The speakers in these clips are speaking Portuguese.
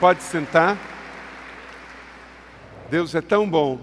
Pode sentar. Deus é tão bom.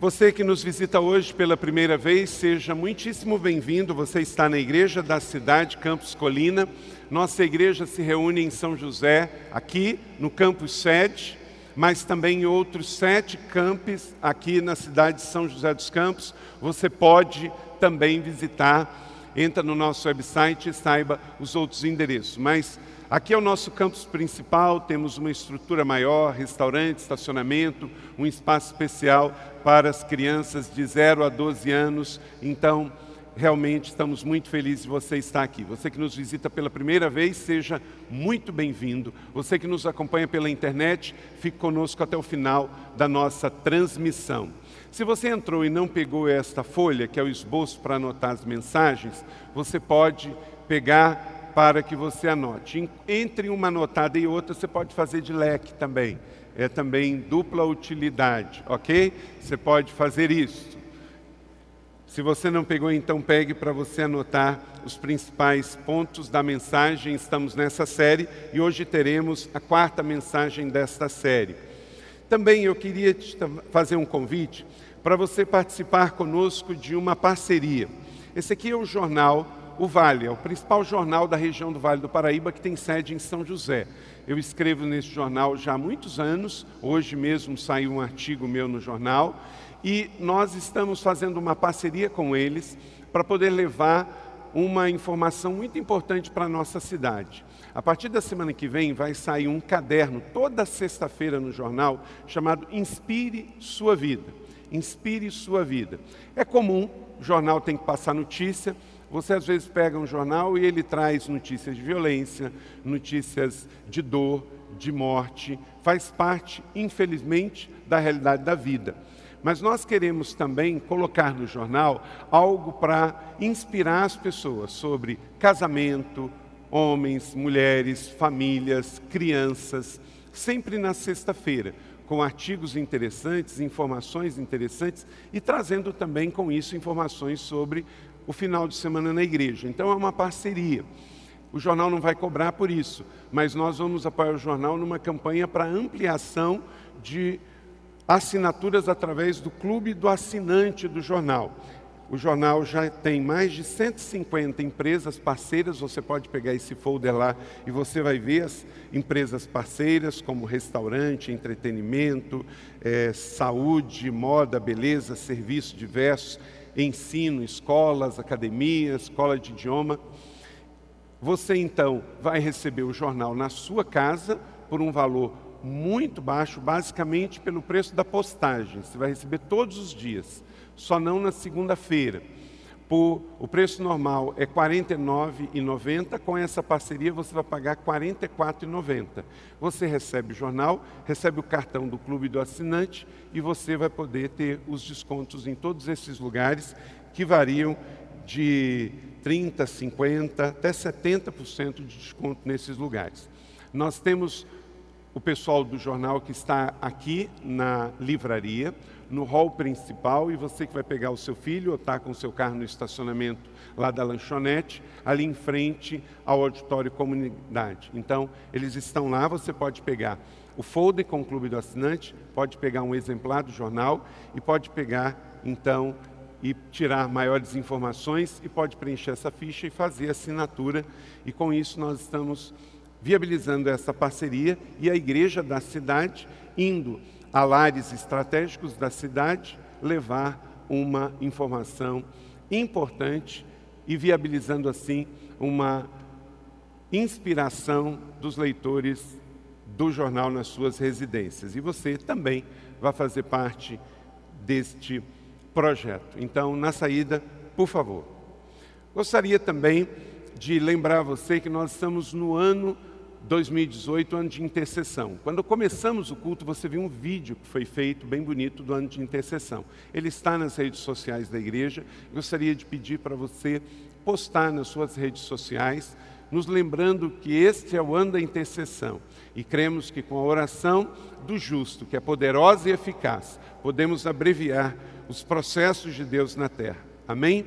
Você que nos visita hoje pela primeira vez, seja muitíssimo bem-vindo. Você está na igreja da cidade Campos Colina. Nossa igreja se reúne em São José, aqui no campus sede, mas também em outros sete campos aqui na cidade de São José dos Campos. Você pode também visitar. Entra no nosso website e saiba os outros endereços. Mas Aqui é o nosso campus principal, temos uma estrutura maior, restaurante, estacionamento, um espaço especial para as crianças de 0 a 12 anos. Então, realmente estamos muito felizes de você estar aqui. Você que nos visita pela primeira vez, seja muito bem-vindo. Você que nos acompanha pela internet, fique conosco até o final da nossa transmissão. Se você entrou e não pegou esta folha, que é o esboço para anotar as mensagens, você pode pegar para que você anote. Entre uma anotada e outra, você pode fazer de leque também. É também dupla utilidade, ok? Você pode fazer isso. Se você não pegou, então pegue para você anotar os principais pontos da mensagem. Estamos nessa série e hoje teremos a quarta mensagem desta série. Também eu queria te fazer um convite para você participar conosco de uma parceria. Esse aqui é o jornal o Vale, é o principal jornal da região do Vale do Paraíba que tem sede em São José. Eu escrevo nesse jornal já há muitos anos, hoje mesmo saiu um artigo meu no jornal, e nós estamos fazendo uma parceria com eles para poder levar uma informação muito importante para a nossa cidade. A partir da semana que vem vai sair um caderno toda sexta-feira no jornal chamado Inspire Sua Vida. Inspire Sua Vida. É comum, o jornal tem que passar notícia, você às vezes pega um jornal e ele traz notícias de violência, notícias de dor, de morte, faz parte, infelizmente, da realidade da vida. Mas nós queremos também colocar no jornal algo para inspirar as pessoas sobre casamento, homens, mulheres, famílias, crianças, sempre na sexta-feira, com artigos interessantes, informações interessantes e trazendo também com isso informações sobre o final de semana na igreja. Então é uma parceria. O jornal não vai cobrar por isso, mas nós vamos apoiar o jornal numa campanha para ampliação de assinaturas através do clube do assinante do jornal. O jornal já tem mais de 150 empresas parceiras. Você pode pegar esse folder lá e você vai ver as empresas parceiras, como restaurante, entretenimento, é, saúde, moda, beleza, serviços diversos ensino, escolas, academias, escola de idioma. Você então vai receber o jornal na sua casa por um valor muito baixo, basicamente pelo preço da postagem. Você vai receber todos os dias, só não na segunda-feira por o preço normal é R$ 49,90, com essa parceria você vai pagar R$ 44,90. Você recebe o jornal, recebe o cartão do clube do assinante e você vai poder ter os descontos em todos esses lugares que variam de 30, 50 até 70% de desconto nesses lugares. Nós temos o pessoal do jornal que está aqui na livraria, no hall principal e você que vai pegar o seu filho ou está com o seu carro no estacionamento lá da lanchonete, ali em frente ao auditório comunidade. Então, eles estão lá, você pode pegar o folder com o clube do assinante, pode pegar um exemplar do jornal e pode pegar, então, e tirar maiores informações e pode preencher essa ficha e fazer a assinatura. E com isso nós estamos viabilizando essa parceria e a igreja da cidade indo a lares estratégicos da cidade levar uma informação importante e viabilizando assim uma inspiração dos leitores do jornal nas suas residências. E você também vai fazer parte deste projeto. Então, na saída, por favor. Gostaria também de lembrar você que nós estamos no ano 2018, ano de intercessão. Quando começamos o culto, você viu um vídeo que foi feito bem bonito do ano de intercessão. Ele está nas redes sociais da igreja. Gostaria de pedir para você postar nas suas redes sociais, nos lembrando que este é o ano da intercessão. E cremos que com a oração do justo, que é poderosa e eficaz, podemos abreviar os processos de Deus na terra. Amém?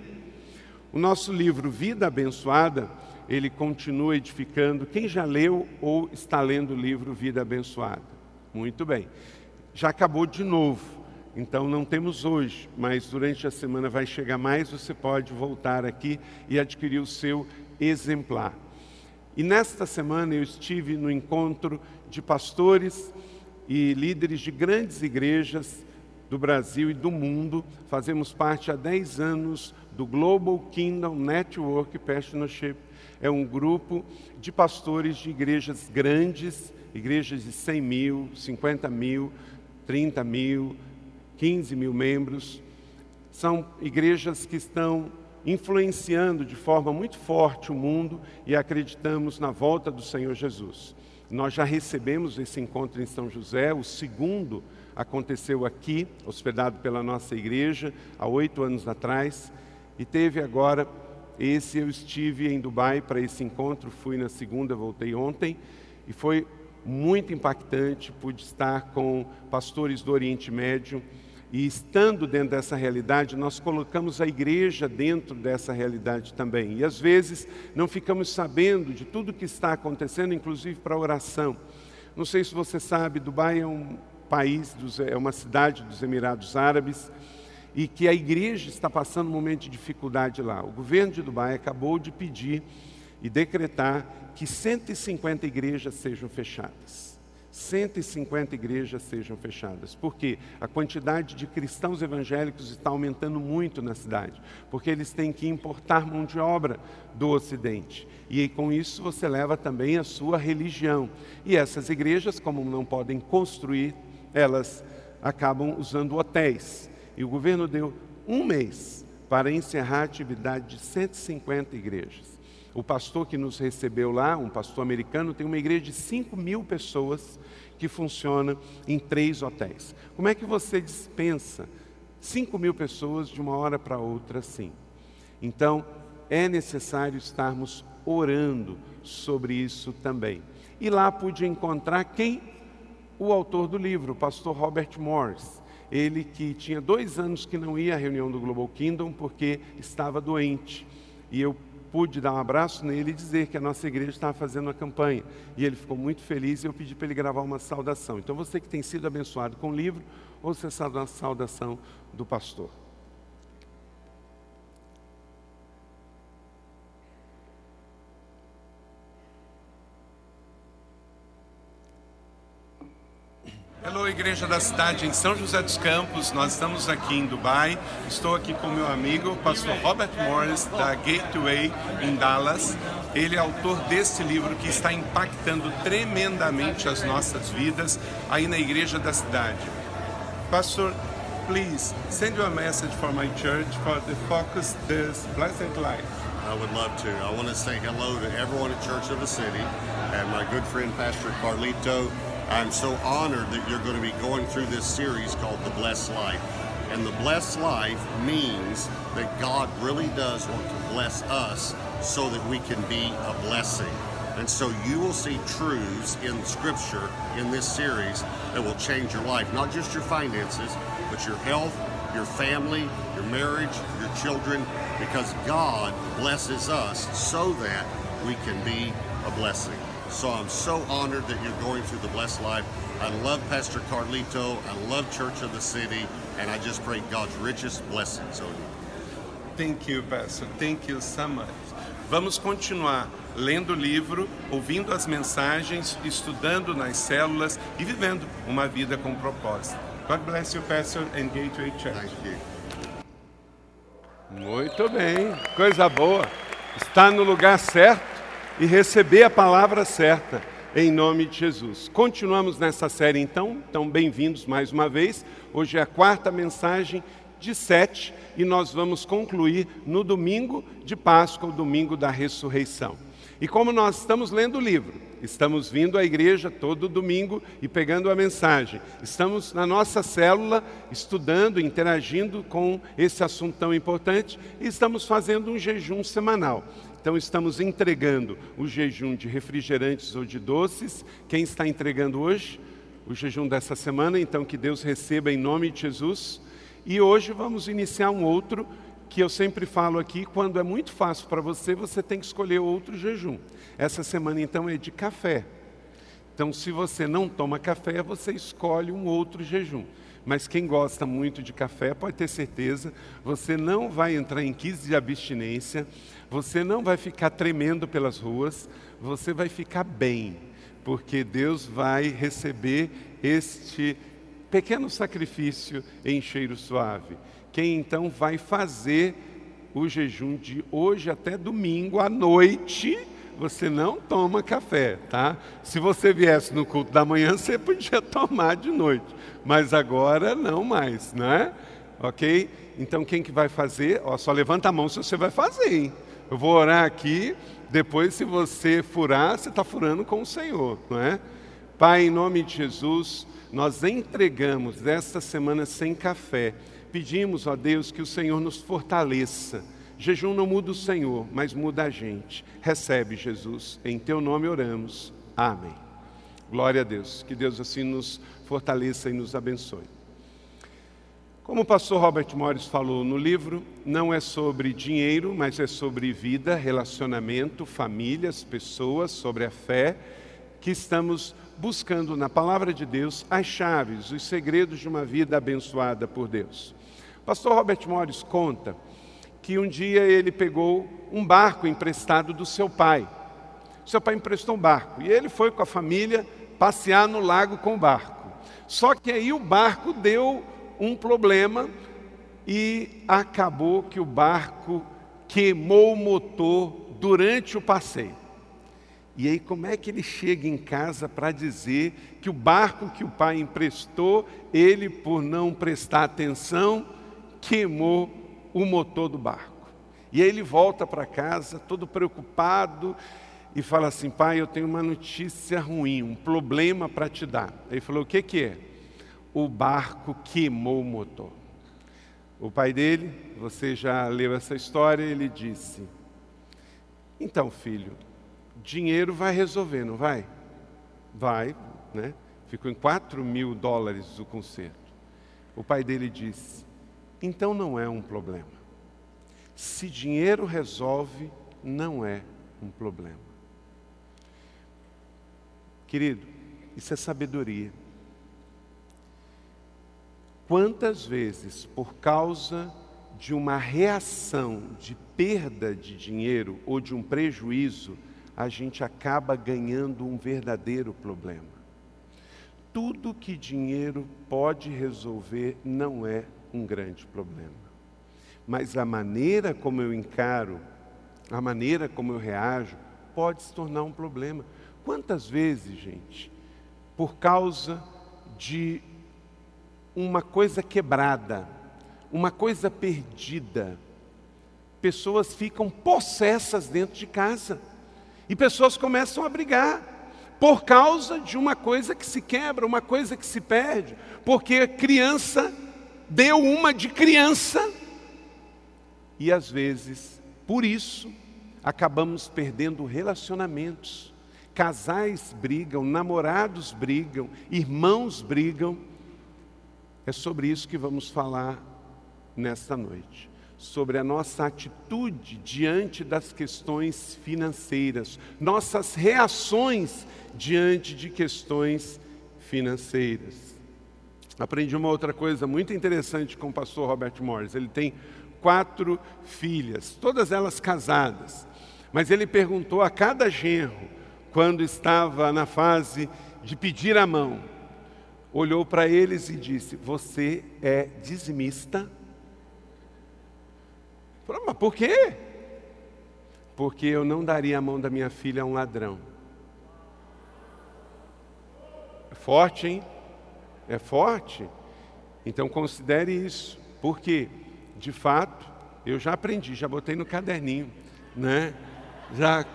O nosso livro Vida Abençoada ele continua edificando. Quem já leu ou está lendo o livro Vida Abençoada? Muito bem. Já acabou de novo, então não temos hoje, mas durante a semana vai chegar mais. Você pode voltar aqui e adquirir o seu exemplar. E nesta semana eu estive no encontro de pastores e líderes de grandes igrejas do Brasil e do mundo. Fazemos parte há 10 anos do Global Kingdom Network Pastorship é um grupo de pastores de igrejas grandes, igrejas de 100 mil, 50 mil, 30 mil, 15 mil membros. São igrejas que estão influenciando de forma muito forte o mundo e acreditamos na volta do Senhor Jesus. Nós já recebemos esse encontro em São José, o segundo aconteceu aqui, hospedado pela nossa igreja, há oito anos atrás, e teve agora esse eu estive em Dubai para esse encontro, fui na segunda, voltei ontem, e foi muito impactante, pude estar com pastores do Oriente Médio, e estando dentro dessa realidade, nós colocamos a igreja dentro dessa realidade também. E às vezes não ficamos sabendo de tudo que está acontecendo, inclusive para oração. Não sei se você sabe, Dubai é um país, é uma cidade dos Emirados Árabes, e que a igreja está passando um momento de dificuldade lá. O governo de Dubai acabou de pedir e decretar que 150 igrejas sejam fechadas. 150 igrejas sejam fechadas. Porque a quantidade de cristãos evangélicos está aumentando muito na cidade, porque eles têm que importar mão de obra do Ocidente. E com isso você leva também a sua religião. E essas igrejas, como não podem construir, elas acabam usando hotéis. E o governo deu um mês para encerrar a atividade de 150 igrejas. O pastor que nos recebeu lá, um pastor americano, tem uma igreja de 5 mil pessoas que funciona em três hotéis. Como é que você dispensa 5 mil pessoas de uma hora para outra assim? Então, é necessário estarmos orando sobre isso também. E lá pude encontrar quem? O autor do livro, o pastor Robert Morris ele que tinha dois anos que não ia à reunião do Global Kingdom porque estava doente. E eu pude dar um abraço nele e dizer que a nossa igreja estava fazendo uma campanha. E ele ficou muito feliz e eu pedi para ele gravar uma saudação. Então você que tem sido abençoado com o livro, ouça essa saudação do pastor. Igreja da Cidade em São José dos Campos. Nós estamos aqui em Dubai. Estou aqui com meu amigo, pastor Robert Morris, da Gateway em Dallas. Ele é autor deste livro que está impactando tremendamente as nossas vidas aí na Igreja da Cidade. Pastor, please send you a message for my church for the focus this blessed life. I would love to. I want to say hello to everyone at Church of the City and my good friend Pastor Carlito. I'm so honored that you're going to be going through this series called The Blessed Life. And the blessed life means that God really does want to bless us so that we can be a blessing. And so you will see truths in Scripture in this series that will change your life, not just your finances, but your health, your family, your marriage, your children, because God blesses us so that we can be a blessing. So I'm so honored that you're going through the Blessed Life. I love Pastor Carlito. I love Church of the City. And I just pray God's richest blessings on you. Thank you, Pastor. Thank you so much. Vamos continuar lendo o livro, ouvindo as mensagens, estudando nas células e vivendo uma vida com propósito. God bless you, Pastor, and Gateway Church. Thank you. Muito bem, coisa boa. Está no lugar certo e receber a palavra certa em nome de Jesus. Continuamos nessa série então, então bem-vindos mais uma vez. Hoje é a quarta mensagem de sete e nós vamos concluir no domingo de Páscoa, o domingo da ressurreição. E como nós estamos lendo o livro, Estamos vindo à igreja todo domingo e pegando a mensagem. Estamos na nossa célula estudando, interagindo com esse assunto tão importante e estamos fazendo um jejum semanal. Então, estamos entregando o jejum de refrigerantes ou de doces. Quem está entregando hoje? O jejum dessa semana, então que Deus receba em nome de Jesus. E hoje vamos iniciar um outro que eu sempre falo aqui, quando é muito fácil para você, você tem que escolher outro jejum. Essa semana então é de café. Então, se você não toma café, você escolhe um outro jejum. Mas quem gosta muito de café, pode ter certeza, você não vai entrar em crise de abstinência, você não vai ficar tremendo pelas ruas, você vai ficar bem, porque Deus vai receber este pequeno sacrifício em cheiro suave quem então vai fazer o jejum de hoje até domingo à noite. Você não toma café, tá? Se você viesse no culto da manhã, você podia tomar de noite, mas agora não mais, né? Ok? Então quem que vai fazer? Ó, só levanta a mão se você vai fazer, hein? Eu vou orar aqui. Depois, se você furar, você está furando com o Senhor, não é? Pai, em nome de Jesus, nós entregamos esta semana sem café Pedimos, ó Deus, que o Senhor nos fortaleça. Jejum não muda o Senhor, mas muda a gente. Recebe, Jesus. Em teu nome oramos. Amém. Glória a Deus. Que Deus assim nos fortaleça e nos abençoe. Como o pastor Robert Morris falou no livro, não é sobre dinheiro, mas é sobre vida, relacionamento, famílias, pessoas, sobre a fé, que estamos buscando na palavra de Deus as chaves, os segredos de uma vida abençoada por Deus. Pastor Robert Morris conta que um dia ele pegou um barco emprestado do seu pai. Seu pai emprestou um barco e ele foi com a família passear no lago com o barco. Só que aí o barco deu um problema e acabou que o barco queimou o motor durante o passeio. E aí, como é que ele chega em casa para dizer que o barco que o pai emprestou, ele, por não prestar atenção, queimou o motor do barco. E aí ele volta para casa, todo preocupado, e fala assim: Pai, eu tenho uma notícia ruim, um problema para te dar. Ele falou: O que, que é? O barco queimou o motor. O pai dele, você já leu essa história, ele disse: Então, filho, dinheiro vai resolver, não vai? Vai, né? Ficou em 4 mil dólares o conserto. O pai dele disse: então não é um problema. Se dinheiro resolve, não é um problema. Querido, isso é sabedoria. Quantas vezes, por causa de uma reação de perda de dinheiro ou de um prejuízo, a gente acaba ganhando um verdadeiro problema? Tudo que dinheiro pode resolver não é um grande problema. Mas a maneira como eu encaro, a maneira como eu reajo, pode se tornar um problema. Quantas vezes, gente, por causa de uma coisa quebrada, uma coisa perdida, pessoas ficam possessas dentro de casa e pessoas começam a brigar por causa de uma coisa que se quebra, uma coisa que se perde, porque a criança deu uma de criança, e às vezes, por isso, acabamos perdendo relacionamentos. Casais brigam, namorados brigam, irmãos brigam. É sobre isso que vamos falar nesta noite. Sobre a nossa atitude diante das questões financeiras, nossas reações diante de questões financeiras. Aprendi uma outra coisa muito interessante com o pastor Robert Morris. Ele tem quatro filhas, todas elas casadas. Mas ele perguntou a cada genro, quando estava na fase de pedir a mão, olhou para eles e disse: Você é dizimista? Falou, mas por quê? Porque eu não daria a mão da minha filha a um ladrão. É forte, hein? É forte, então considere isso, porque, de fato, eu já aprendi, já botei no caderninho, né? Já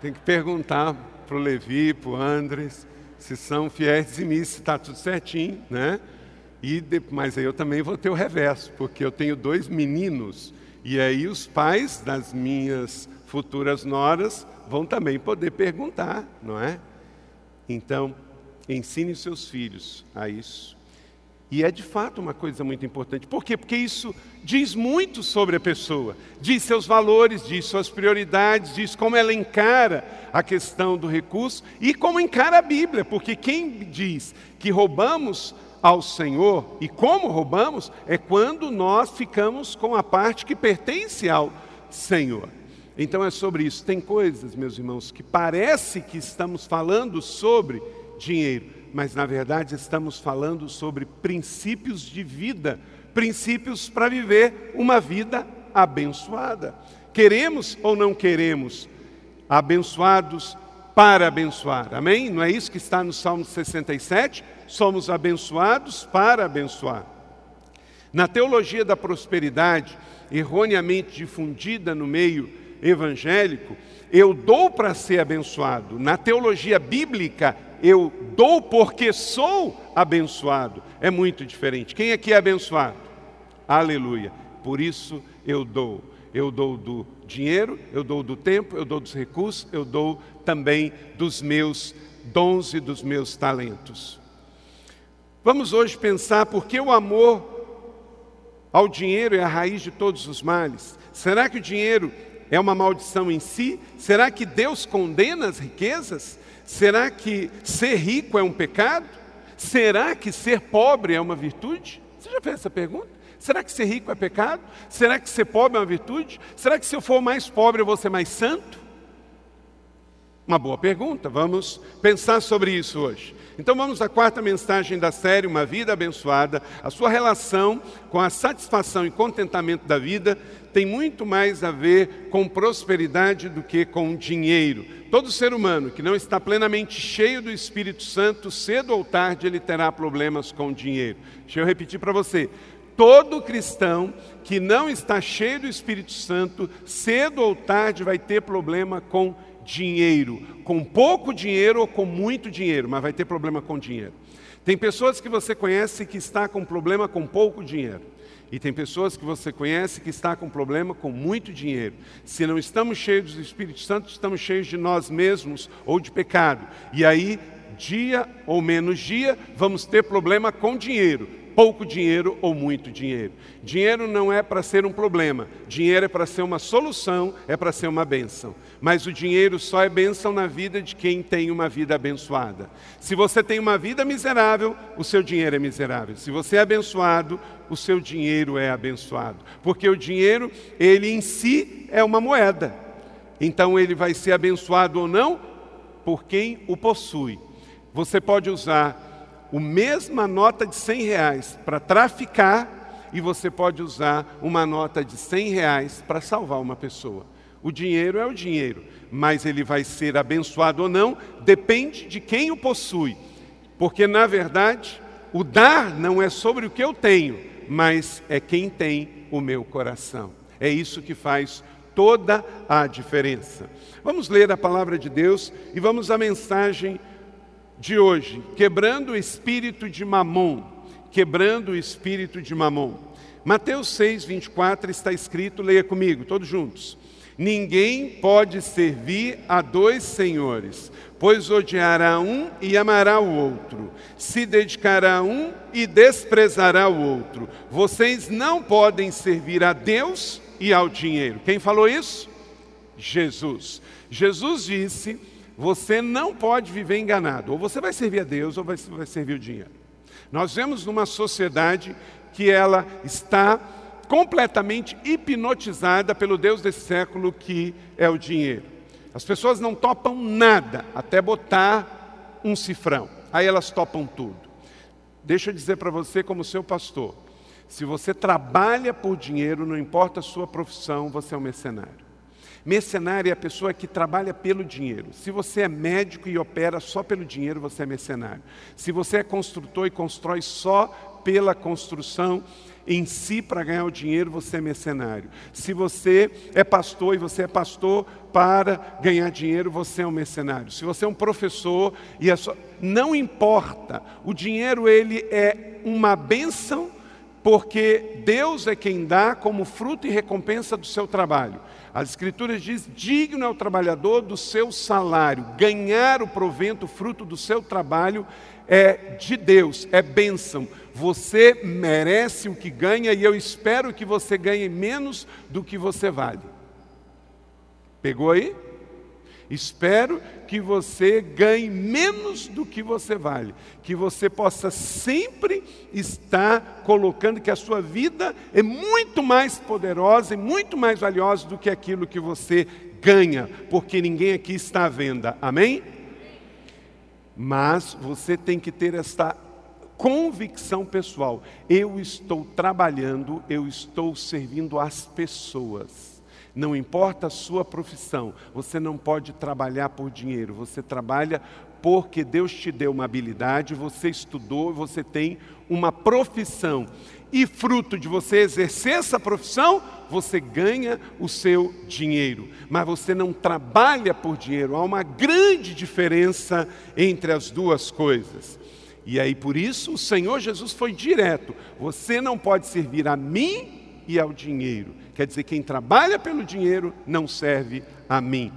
tem que perguntar para o Levi, para o Andres, se são fiéis em mim, se está tudo certinho, né? E de, mas aí eu também vou ter o reverso, porque eu tenho dois meninos, e aí os pais das minhas futuras noras vão também poder perguntar, não é? Então, ensine seus filhos a isso. E é de fato uma coisa muito importante. Por quê? Porque isso diz muito sobre a pessoa, diz seus valores, diz suas prioridades, diz como ela encara a questão do recurso e como encara a Bíblia. Porque quem diz que roubamos ao Senhor e como roubamos é quando nós ficamos com a parte que pertence ao Senhor. Então é sobre isso. Tem coisas, meus irmãos, que parece que estamos falando sobre dinheiro, mas na verdade estamos falando sobre princípios de vida, princípios para viver uma vida abençoada. Queremos ou não queremos abençoados para abençoar. Amém? Não é isso que está no Salmo 67? Somos abençoados para abençoar. Na teologia da prosperidade, erroneamente difundida no meio evangélico, eu dou para ser abençoado. Na teologia bíblica, eu dou porque sou abençoado. É muito diferente. Quem aqui é abençoado? Aleluia. Por isso eu dou. Eu dou do dinheiro, eu dou do tempo, eu dou dos recursos, eu dou também dos meus dons e dos meus talentos. Vamos hoje pensar por que o amor ao dinheiro é a raiz de todos os males. Será que o dinheiro é uma maldição em si? Será que Deus condena as riquezas? Será que ser rico é um pecado? Será que ser pobre é uma virtude? Você já fez essa pergunta? Será que ser rico é pecado? Será que ser pobre é uma virtude? Será que se eu for mais pobre eu vou ser mais santo? Uma boa pergunta, vamos pensar sobre isso hoje. Então vamos à quarta mensagem da série, Uma Vida Abençoada. A sua relação com a satisfação e contentamento da vida tem muito mais a ver com prosperidade do que com dinheiro. Todo ser humano que não está plenamente cheio do Espírito Santo, cedo ou tarde ele terá problemas com dinheiro. Deixa eu repetir para você. Todo cristão que não está cheio do Espírito Santo, cedo ou tarde vai ter problema com dinheiro. Com pouco dinheiro ou com muito dinheiro, mas vai ter problema com dinheiro. Tem pessoas que você conhece que está com problema com pouco dinheiro. E tem pessoas que você conhece que está com problema com muito dinheiro. Se não estamos cheios do Espírito Santo, estamos cheios de nós mesmos ou de pecado. E aí, dia ou menos dia, vamos ter problema com dinheiro pouco dinheiro ou muito dinheiro. Dinheiro não é para ser um problema, dinheiro é para ser uma solução, é para ser uma bênção. Mas o dinheiro só é bênção na vida de quem tem uma vida abençoada. Se você tem uma vida miserável, o seu dinheiro é miserável. Se você é abençoado, o seu dinheiro é abençoado. Porque o dinheiro, ele em si é uma moeda. Então ele vai ser abençoado ou não por quem o possui. Você pode usar a mesma nota de 100 reais para traficar e você pode usar uma nota de 100 reais para salvar uma pessoa. O dinheiro é o dinheiro, mas ele vai ser abençoado ou não, depende de quem o possui. Porque, na verdade, o dar não é sobre o que eu tenho, mas é quem tem o meu coração. É isso que faz toda a diferença. Vamos ler a palavra de Deus e vamos à mensagem de hoje, quebrando o espírito de mamon, quebrando o espírito de mamon. Mateus 6, 24 está escrito, leia comigo, todos juntos. Ninguém pode servir a dois senhores, pois odiará um e amará o outro, se dedicará a um e desprezará o outro. Vocês não podem servir a Deus e ao dinheiro. Quem falou isso? Jesus. Jesus disse você não pode viver enganado. Ou você vai servir a Deus ou vai, vai servir o dinheiro. Nós vemos numa sociedade que ela está completamente hipnotizada pelo Deus desse século que é o dinheiro. As pessoas não topam nada até botar um cifrão. Aí elas topam tudo. Deixa eu dizer para você, como seu pastor: se você trabalha por dinheiro, não importa a sua profissão, você é um mercenário. Mercenário é a pessoa que trabalha pelo dinheiro. Se você é médico e opera só pelo dinheiro, você é mercenário. Se você é construtor e constrói só pela construção, em si para ganhar o dinheiro, você é mercenário. Se você é pastor e você é pastor para ganhar dinheiro, você é um mercenário. Se você é um professor e a sua... não importa, o dinheiro ele é uma bênção porque Deus é quem dá como fruto e recompensa do seu trabalho. As Escrituras diz: digno é o trabalhador do seu salário, ganhar o provento, fruto do seu trabalho é de Deus, é bênção. Você merece o que ganha e eu espero que você ganhe menos do que você vale. Pegou aí? Espero que você ganhe menos do que você vale, que você possa sempre estar colocando que a sua vida é muito mais poderosa e muito mais valiosa do que aquilo que você ganha, porque ninguém aqui está à venda. Amém? Mas você tem que ter esta convicção pessoal. Eu estou trabalhando, eu estou servindo as pessoas. Não importa a sua profissão, você não pode trabalhar por dinheiro, você trabalha porque Deus te deu uma habilidade, você estudou, você tem uma profissão. E fruto de você exercer essa profissão, você ganha o seu dinheiro. Mas você não trabalha por dinheiro. Há uma grande diferença entre as duas coisas. E aí por isso o Senhor Jesus foi direto: você não pode servir a mim e ao dinheiro. Quer dizer, quem trabalha pelo dinheiro não serve a mim.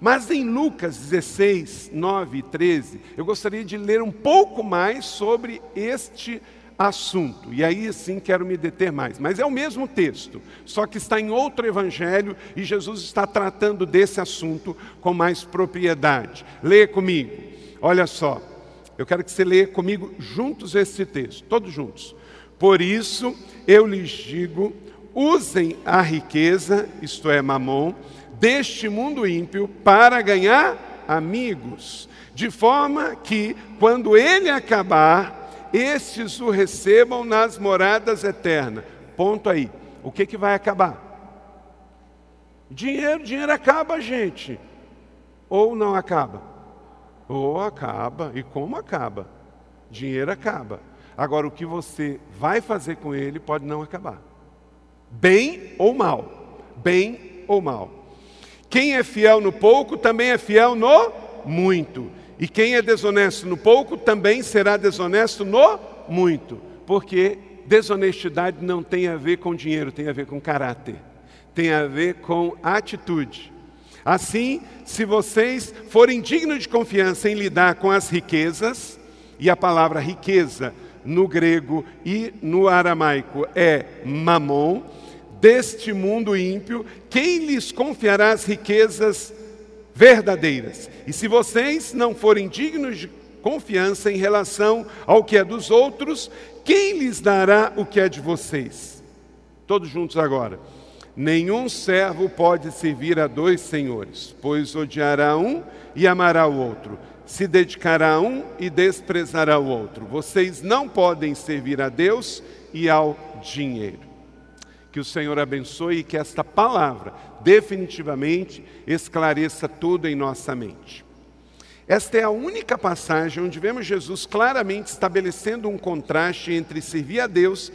Mas em Lucas 16, 9 e 13, eu gostaria de ler um pouco mais sobre este assunto. E aí sim quero me deter mais. Mas é o mesmo texto, só que está em outro evangelho e Jesus está tratando desse assunto com mais propriedade. Leia comigo. Olha só. Eu quero que você leia comigo juntos esse texto, todos juntos. Por isso eu lhes digo: usem a riqueza, isto é, mamon, deste mundo ímpio para ganhar amigos, de forma que, quando ele acabar, estes o recebam nas moradas eternas. Ponto aí. O que, que vai acabar? Dinheiro, dinheiro acaba, gente. Ou não acaba? Ou acaba. E como acaba? Dinheiro acaba. Agora, o que você vai fazer com ele pode não acabar. Bem ou mal. Bem ou mal. Quem é fiel no pouco também é fiel no muito. E quem é desonesto no pouco também será desonesto no muito. Porque desonestidade não tem a ver com dinheiro, tem a ver com caráter, tem a ver com atitude. Assim, se vocês forem dignos de confiança em lidar com as riquezas, e a palavra riqueza no grego e no aramaico é mamon, deste mundo ímpio, quem lhes confiará as riquezas verdadeiras. E se vocês não forem dignos de confiança em relação ao que é dos outros, quem lhes dará o que é de vocês? Todos juntos agora. Nenhum servo pode servir a dois senhores, pois odiará um e amará o outro, se dedicará a um e desprezará o outro. Vocês não podem servir a Deus e ao dinheiro. Que o Senhor abençoe e que esta palavra definitivamente esclareça tudo em nossa mente. Esta é a única passagem onde vemos Jesus claramente estabelecendo um contraste entre servir a Deus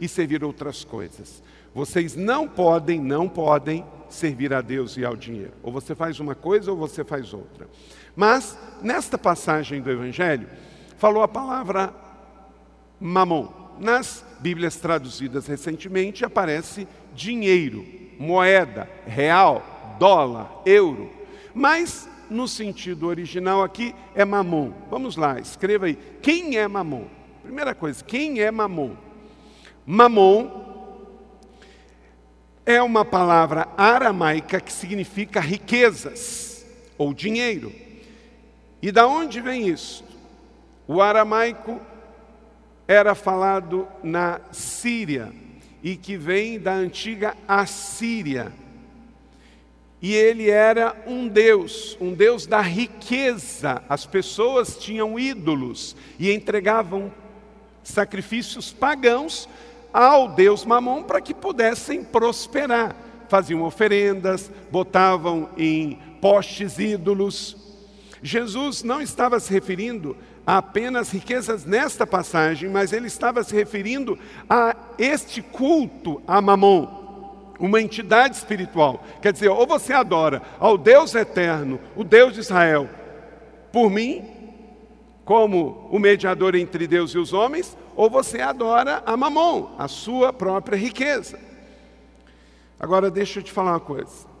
e servir outras coisas. Vocês não podem, não podem servir a Deus e ao dinheiro. Ou você faz uma coisa ou você faz outra. Mas, nesta passagem do Evangelho, falou a palavra mamon. Nas Bíblias traduzidas recentemente aparece dinheiro, moeda, real, dólar, euro. Mas no sentido original aqui é mamon. Vamos lá, escreva aí. Quem é mamon? Primeira coisa, quem é mamon? Mamon é uma palavra aramaica que significa riquezas ou dinheiro. E da onde vem isso? O aramaico era falado na Síria e que vem da antiga Assíria. E ele era um deus, um deus da riqueza. As pessoas tinham ídolos e entregavam sacrifícios pagãos ao deus Mamon para que pudessem prosperar. Faziam oferendas, botavam em postes ídolos. Jesus não estava se referindo apenas riquezas nesta passagem, mas ele estava se referindo a este culto a Mamon, uma entidade espiritual. Quer dizer, ou você adora ao Deus eterno, o Deus de Israel, por mim, como o mediador entre Deus e os homens, ou você adora a Mamon, a sua própria riqueza. Agora deixa eu te falar uma coisa.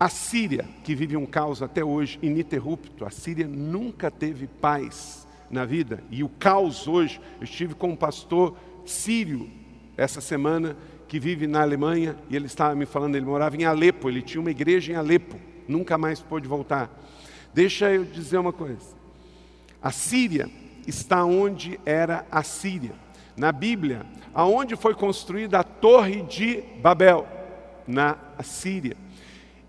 A Síria, que vive um caos até hoje ininterrupto, a Síria nunca teve paz na vida. E o caos hoje, eu estive com um pastor sírio essa semana, que vive na Alemanha, e ele estava me falando, ele morava em Alepo, ele tinha uma igreja em Alepo, nunca mais pôde voltar. Deixa eu dizer uma coisa. A Síria está onde era a Síria. Na Bíblia, aonde foi construída a Torre de Babel, na Síria.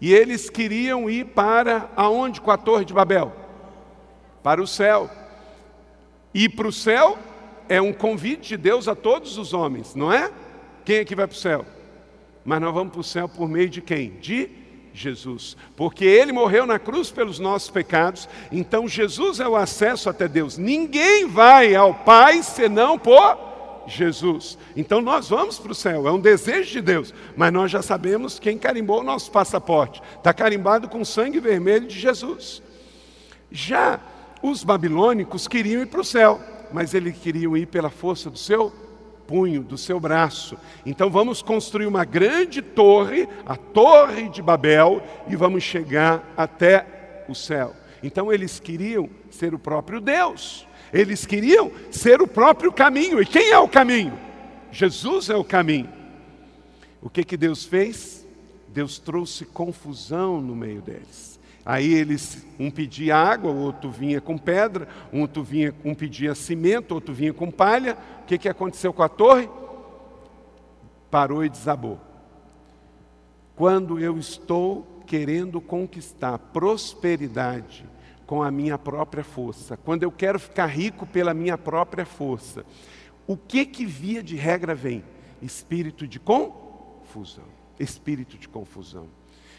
E eles queriam ir para aonde com a Torre de Babel? Para o céu. Ir para o céu é um convite de Deus a todos os homens, não é? Quem é que vai para o céu? Mas nós vamos para o céu por meio de quem? De Jesus. Porque ele morreu na cruz pelos nossos pecados, então Jesus é o acesso até Deus. Ninguém vai ao Pai senão por Jesus. Então nós vamos para o céu, é um desejo de Deus, mas nós já sabemos quem carimbou o nosso passaporte. Está carimbado com sangue vermelho de Jesus. Já os babilônicos queriam ir para o céu, mas eles queriam ir pela força do seu punho, do seu braço. Então vamos construir uma grande torre, a Torre de Babel, e vamos chegar até o céu. Então eles queriam ser o próprio Deus. Eles queriam ser o próprio caminho. E quem é o caminho? Jesus é o caminho. O que que Deus fez? Deus trouxe confusão no meio deles. Aí eles, um pedia água, outro vinha com pedra, outro vinha, um pedia cimento, outro vinha com palha. O que, que aconteceu com a torre? Parou e desabou. Quando eu estou querendo conquistar prosperidade com a minha própria força, quando eu quero ficar rico pela minha própria força, o que que via de regra vem? Espírito de confusão. Espírito de confusão.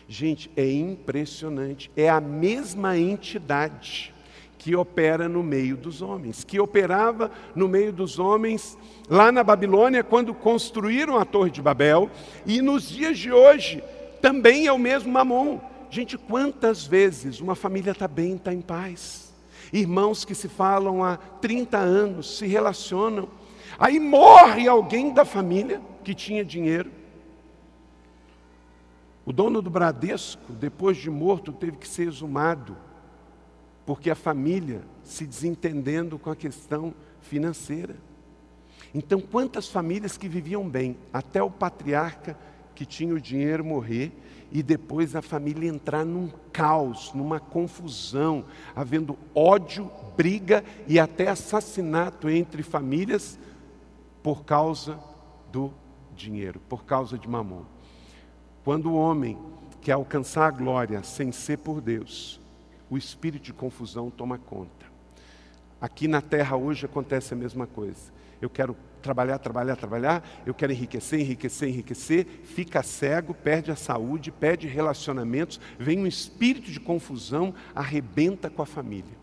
Gente, é impressionante. É a mesma entidade que opera no meio dos homens, que operava no meio dos homens lá na Babilônia quando construíram a Torre de Babel, e nos dias de hoje também é o mesmo mamon. Gente, quantas vezes uma família está bem, está em paz? Irmãos que se falam há 30 anos, se relacionam, aí morre alguém da família que tinha dinheiro, o dono do Bradesco, depois de morto, teve que ser exumado, porque a família se desentendendo com a questão financeira. Então, quantas famílias que viviam bem, até o patriarca que tinha o dinheiro morrer, e depois a família entrar num caos, numa confusão, havendo ódio, briga e até assassinato entre famílias por causa do dinheiro, por causa de mamon. Quando o homem quer alcançar a glória sem ser por Deus, o espírito de confusão toma conta. Aqui na terra hoje acontece a mesma coisa. Eu quero trabalhar, trabalhar, trabalhar, eu quero enriquecer, enriquecer, enriquecer, fica cego, perde a saúde, perde relacionamentos, vem um espírito de confusão, arrebenta com a família.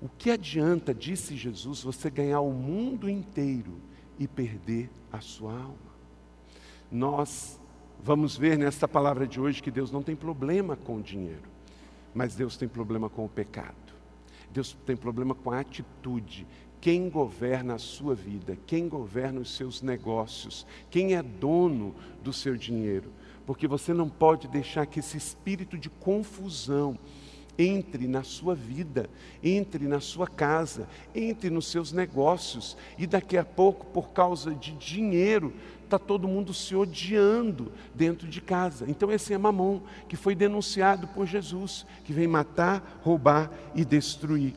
O que adianta, disse Jesus, você ganhar o mundo inteiro e perder a sua alma? nós vamos ver nesta palavra de hoje que Deus não tem problema com o dinheiro, mas Deus tem problema com o pecado. Deus tem problema com a atitude. Quem governa a sua vida, quem governa os seus negócios, quem é dono do seu dinheiro. Porque você não pode deixar que esse espírito de confusão entre na sua vida, entre na sua casa, entre nos seus negócios, e daqui a pouco, por causa de dinheiro, está todo mundo se odiando dentro de casa. Então, esse é Mamon, que foi denunciado por Jesus, que vem matar, roubar e destruir.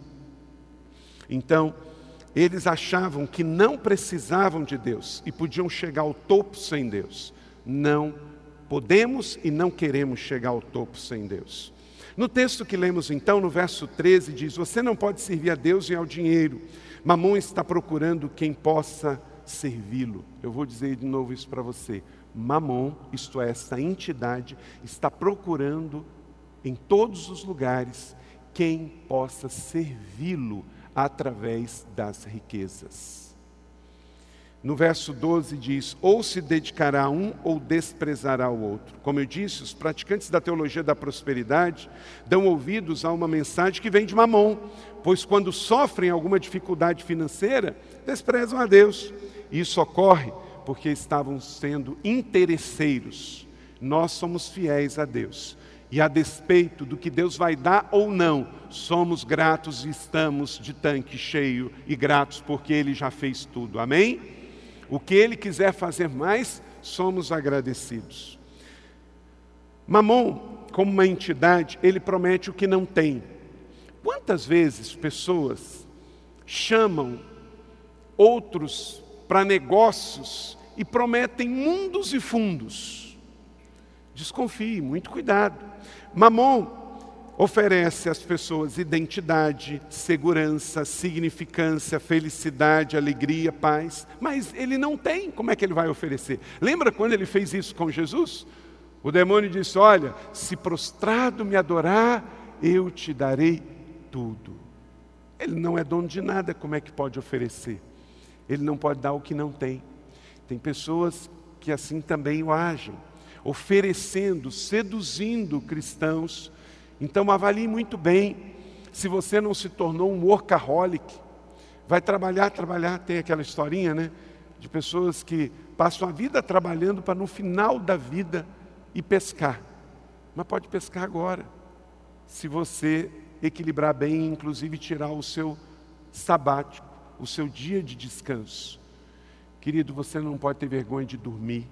Então, eles achavam que não precisavam de Deus e podiam chegar ao topo sem Deus. Não podemos e não queremos chegar ao topo sem Deus. No texto que lemos então, no verso 13, diz: Você não pode servir a Deus e ao dinheiro. Mamon está procurando quem possa servi-lo. Eu vou dizer de novo isso para você. Mamon, isto é, essa entidade, está procurando em todos os lugares quem possa servi-lo através das riquezas. No verso 12 diz: ou se dedicará a um ou desprezará o outro. Como eu disse, os praticantes da teologia da prosperidade dão ouvidos a uma mensagem que vem de Mamon, pois quando sofrem alguma dificuldade financeira, desprezam a Deus. Isso ocorre porque estavam sendo interesseiros. Nós somos fiéis a Deus. E a despeito do que Deus vai dar ou não, somos gratos e estamos de tanque cheio e gratos porque Ele já fez tudo. Amém? O que Ele quiser fazer mais, somos agradecidos. Mamon, como uma entidade, ele promete o que não tem. Quantas vezes pessoas chamam outros para negócios e prometem mundos e fundos? Desconfie, muito cuidado. Mamon oferece às pessoas identidade, segurança, significância, felicidade, alegria, paz, mas ele não tem, como é que ele vai oferecer? Lembra quando ele fez isso com Jesus? O demônio disse: Olha, se prostrado me adorar, eu te darei tudo. Ele não é dono de nada, como é que pode oferecer? Ele não pode dar o que não tem. Tem pessoas que assim também o agem oferecendo, seduzindo cristãos. Então avalie muito bem se você não se tornou um workaholic. Vai trabalhar, trabalhar, tem aquela historinha, né? De pessoas que passam a vida trabalhando para no final da vida ir pescar. Mas pode pescar agora. Se você equilibrar bem, inclusive tirar o seu sabático, o seu dia de descanso. Querido, você não pode ter vergonha de dormir.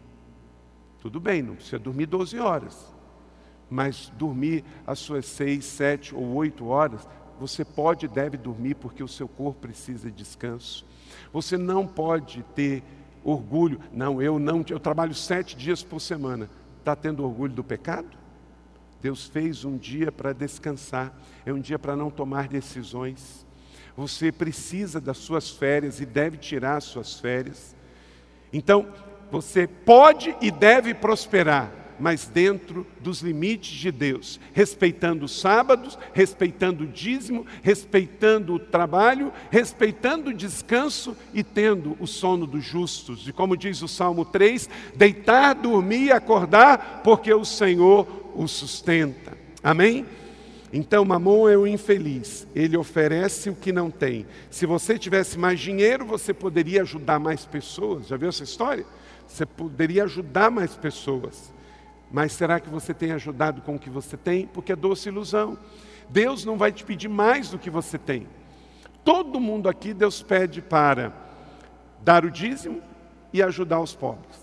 Tudo bem, não precisa dormir 12 horas. Mas dormir as suas seis, sete ou oito horas, você pode e deve dormir porque o seu corpo precisa de descanso. Você não pode ter orgulho. Não, eu não, eu trabalho sete dias por semana. Está tendo orgulho do pecado? Deus fez um dia para descansar, é um dia para não tomar decisões. Você precisa das suas férias e deve tirar as suas férias. Então, você pode e deve prosperar, mas dentro dos limites de Deus, respeitando os sábados, respeitando o dízimo, respeitando o trabalho, respeitando o descanso e tendo o sono dos justos. E como diz o Salmo 3, deitar, dormir e acordar, porque o Senhor o sustenta. Amém? Então, Mamon é o infeliz, ele oferece o que não tem. Se você tivesse mais dinheiro, você poderia ajudar mais pessoas. Já viu essa história? Você poderia ajudar mais pessoas. Mas será que você tem ajudado com o que você tem? Porque é doce ilusão. Deus não vai te pedir mais do que você tem. Todo mundo aqui Deus pede para dar o dízimo e ajudar os pobres.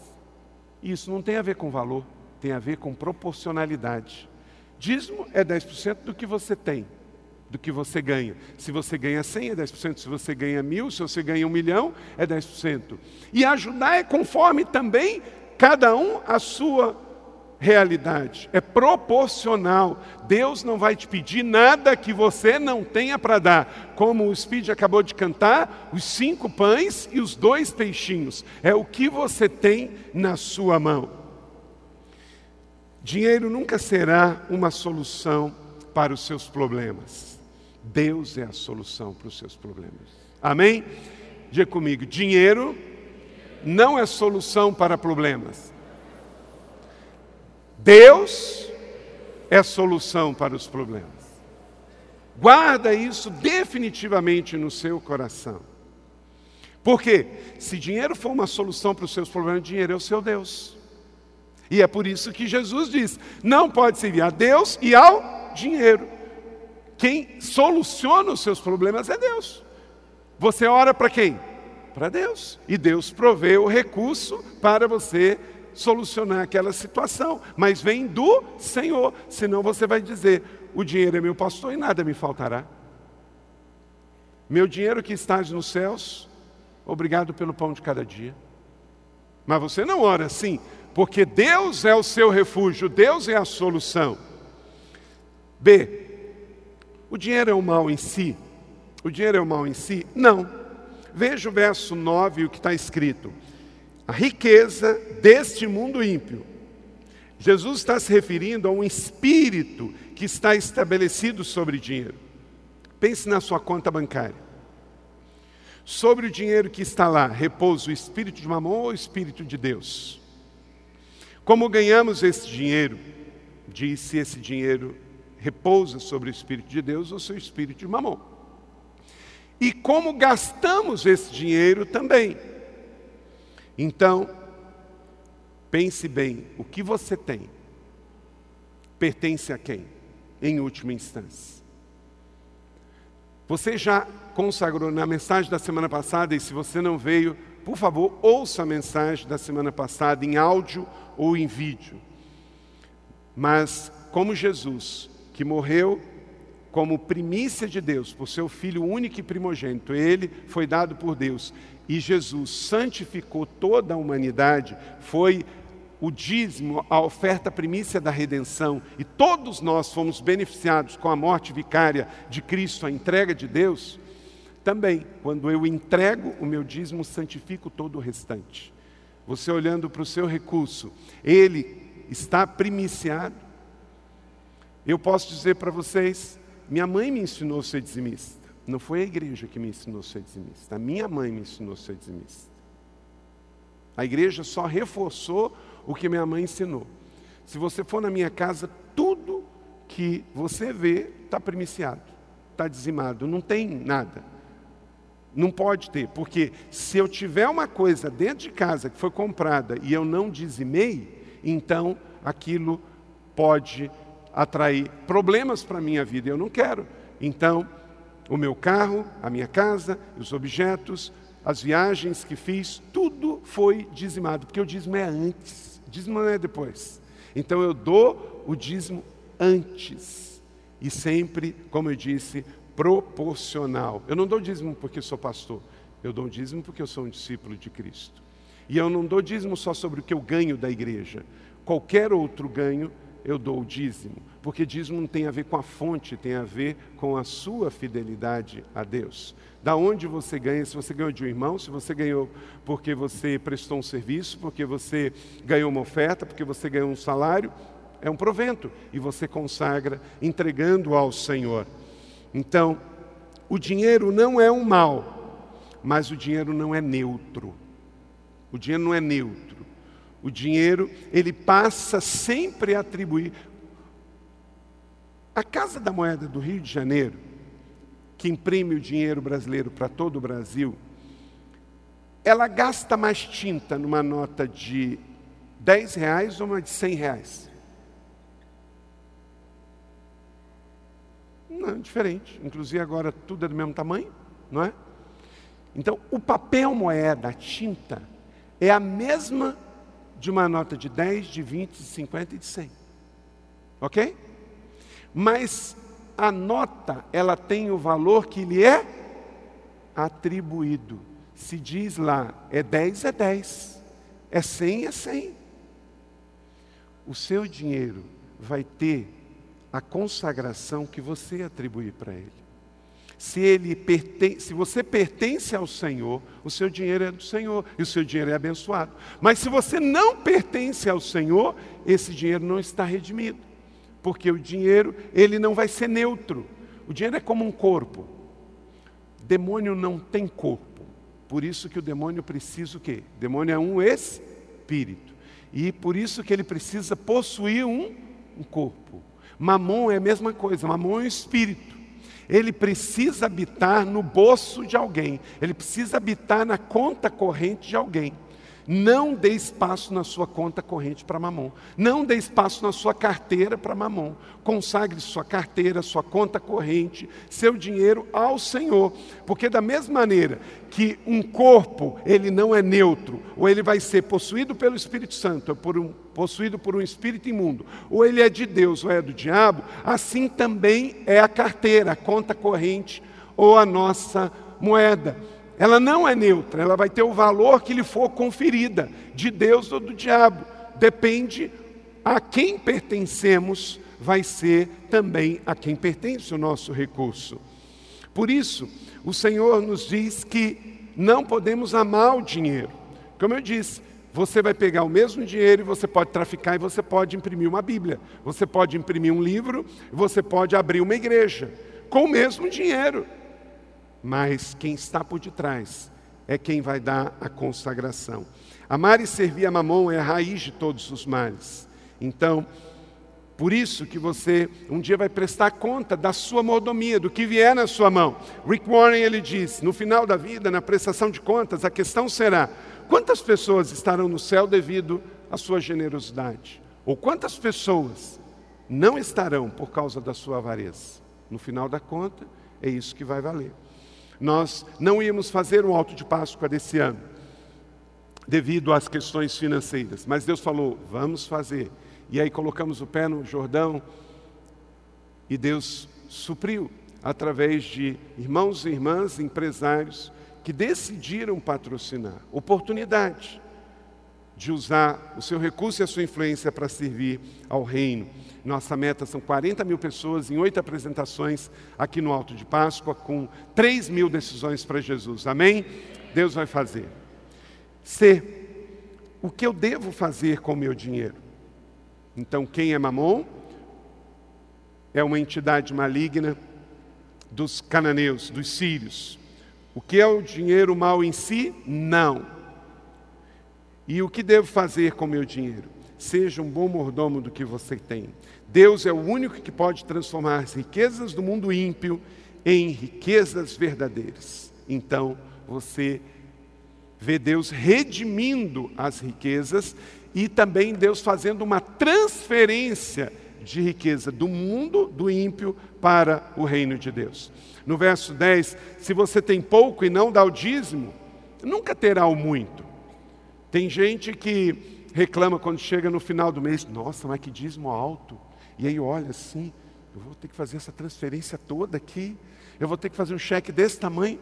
Isso não tem a ver com valor, tem a ver com proporcionalidade. Dízimo é 10% do que você tem do que você ganha. Se você ganha 100, é 10%. Se você ganha mil, se você ganha um milhão, é 10%. E ajudar é conforme também cada um a sua realidade. É proporcional. Deus não vai te pedir nada que você não tenha para dar. Como o Speed acabou de cantar, os cinco pães e os dois peixinhos. É o que você tem na sua mão. Dinheiro nunca será uma solução para os seus problemas. Deus é a solução para os seus problemas. Amém? Diga comigo: dinheiro não é solução para problemas. Deus é solução para os problemas. Guarda isso definitivamente no seu coração. Porque se dinheiro for uma solução para os seus problemas, dinheiro é o seu Deus. E é por isso que Jesus diz: não pode servir a Deus e ao dinheiro. Quem soluciona os seus problemas é Deus. Você ora para quem? Para Deus. E Deus provê o recurso para você solucionar aquela situação. Mas vem do Senhor. Senão você vai dizer: o dinheiro é meu pastor e nada me faltará. Meu dinheiro que estás nos céus, obrigado pelo pão de cada dia. Mas você não ora assim, porque Deus é o seu refúgio, Deus é a solução. B. O dinheiro é o mal em si? O dinheiro é o mal em si? Não. Veja o verso 9, o que está escrito. A riqueza deste mundo ímpio. Jesus está se referindo a um espírito que está estabelecido sobre dinheiro. Pense na sua conta bancária. Sobre o dinheiro que está lá, repousa o espírito de mamon ou o espírito de Deus? Como ganhamos esse dinheiro? Diz se esse dinheiro repousa sobre o espírito de Deus ou seu espírito de mamon. E como gastamos esse dinheiro também. Então, pense bem, o que você tem pertence a quem? Em última instância. Você já consagrou na mensagem da semana passada, e se você não veio, por favor, ouça a mensagem da semana passada em áudio ou em vídeo. Mas, como Jesus, que morreu como primícia de Deus, por seu Filho único e primogênito, ele foi dado por Deus, e Jesus santificou toda a humanidade, foi o dízimo, a oferta primícia da redenção, e todos nós fomos beneficiados com a morte vicária de Cristo, a entrega de Deus, também, quando eu entrego o meu dízimo, santifico todo o restante. Você olhando para o seu recurso, ele está primiciado. Eu posso dizer para vocês, minha mãe me ensinou a ser dizimista. Não foi a igreja que me ensinou a ser dizimista. A minha mãe me ensinou a ser dizimista. A igreja só reforçou o que minha mãe ensinou. Se você for na minha casa, tudo que você vê está primiciado, está dizimado, não tem nada. Não pode ter, porque se eu tiver uma coisa dentro de casa que foi comprada e eu não dizimei, então aquilo pode atrair problemas para a minha vida. Eu não quero. Então, o meu carro, a minha casa, os objetos, as viagens que fiz, tudo foi dizimado, porque o dízimo é antes. Dízimo não é depois. Então eu dou o dízimo antes. E sempre, como eu disse, proporcional. Eu não dou dízimo porque sou pastor. Eu dou dízimo porque eu sou um discípulo de Cristo. E eu não dou dízimo só sobre o que eu ganho da igreja. Qualquer outro ganho, eu dou o dízimo. Porque dízimo não tem a ver com a fonte, tem a ver com a sua fidelidade a Deus. Da onde você ganha, se você ganhou de um irmão, se você ganhou porque você prestou um serviço, porque você ganhou uma oferta, porque você ganhou um salário, é um provento e você consagra entregando ao Senhor. Então, o dinheiro não é um mal, mas o dinheiro não é neutro. O dinheiro não é neutro. O dinheiro, ele passa sempre a atribuir. A Casa da Moeda do Rio de Janeiro, que imprime o dinheiro brasileiro para todo o Brasil, ela gasta mais tinta numa nota de 10 reais ou uma de 100 reais? Não, diferente. Inclusive agora tudo é do mesmo tamanho, não é? Então, o papel moeda, a tinta, é a mesma de uma nota de 10, de 20, de 50 e de 100. Ok? Mas a nota, ela tem o valor que lhe é atribuído. Se diz lá, é 10, é 10. É 100, é 100. O seu dinheiro vai ter a consagração que você atribuir para ele. Se, ele pertence, se você pertence ao Senhor, o seu dinheiro é do Senhor e o seu dinheiro é abençoado. Mas se você não pertence ao Senhor, esse dinheiro não está redimido. Porque o dinheiro, ele não vai ser neutro. O dinheiro é como um corpo. Demônio não tem corpo. Por isso que o demônio precisa o quê? O demônio é um espírito. E por isso que ele precisa possuir um, um corpo. Mamon é a mesma coisa, mamon é um espírito. Ele precisa habitar no bolso de alguém, ele precisa habitar na conta corrente de alguém. Não dê espaço na sua conta corrente para mamon. Não dê espaço na sua carteira para mamon. Consagre sua carteira, sua conta corrente, seu dinheiro ao Senhor. Porque da mesma maneira que um corpo, ele não é neutro, ou ele vai ser possuído pelo Espírito Santo, ou por um, possuído por um espírito imundo, ou ele é de Deus ou é do diabo, assim também é a carteira, a conta corrente ou a nossa moeda ela não é neutra, ela vai ter o valor que lhe for conferida, de Deus ou do diabo. Depende a quem pertencemos, vai ser também a quem pertence o nosso recurso. Por isso, o Senhor nos diz que não podemos amar o dinheiro. Como eu disse, você vai pegar o mesmo dinheiro e você pode traficar e você pode imprimir uma Bíblia. Você pode imprimir um livro, você pode abrir uma igreja. com o mesmo dinheiro. Mas quem está por detrás é quem vai dar a consagração. Amar e servir a mamão é a raiz de todos os males. Então, por isso que você um dia vai prestar conta da sua mordomia, do que vier na sua mão. Rick Warren ele diz: no final da vida, na prestação de contas, a questão será: quantas pessoas estarão no céu devido à sua generosidade? Ou quantas pessoas não estarão por causa da sua avareza? No final da conta, é isso que vai valer. Nós não íamos fazer um alto de Páscoa desse ano, devido às questões financeiras, mas Deus falou: vamos fazer. E aí colocamos o pé no Jordão e Deus supriu através de irmãos e irmãs, empresários que decidiram patrocinar. Oportunidade de usar o seu recurso e a sua influência para servir ao reino. Nossa meta são 40 mil pessoas em oito apresentações aqui no Alto de Páscoa, com 3 mil decisões para Jesus. Amém? Deus vai fazer. C. O que eu devo fazer com o meu dinheiro? Então, quem é Mamon? É uma entidade maligna dos cananeus, dos sírios. O que é o dinheiro mal em si? Não. E o que devo fazer com o meu dinheiro? Seja um bom mordomo do que você tem. Deus é o único que pode transformar as riquezas do mundo ímpio em riquezas verdadeiras. Então, você vê Deus redimindo as riquezas e também Deus fazendo uma transferência de riqueza do mundo do ímpio para o reino de Deus. No verso 10, se você tem pouco e não dá o dízimo, nunca terá o muito. Tem gente que reclama quando chega no final do mês, nossa, mas que dízimo alto. E aí olha assim, eu vou ter que fazer essa transferência toda aqui, eu vou ter que fazer um cheque desse tamanho.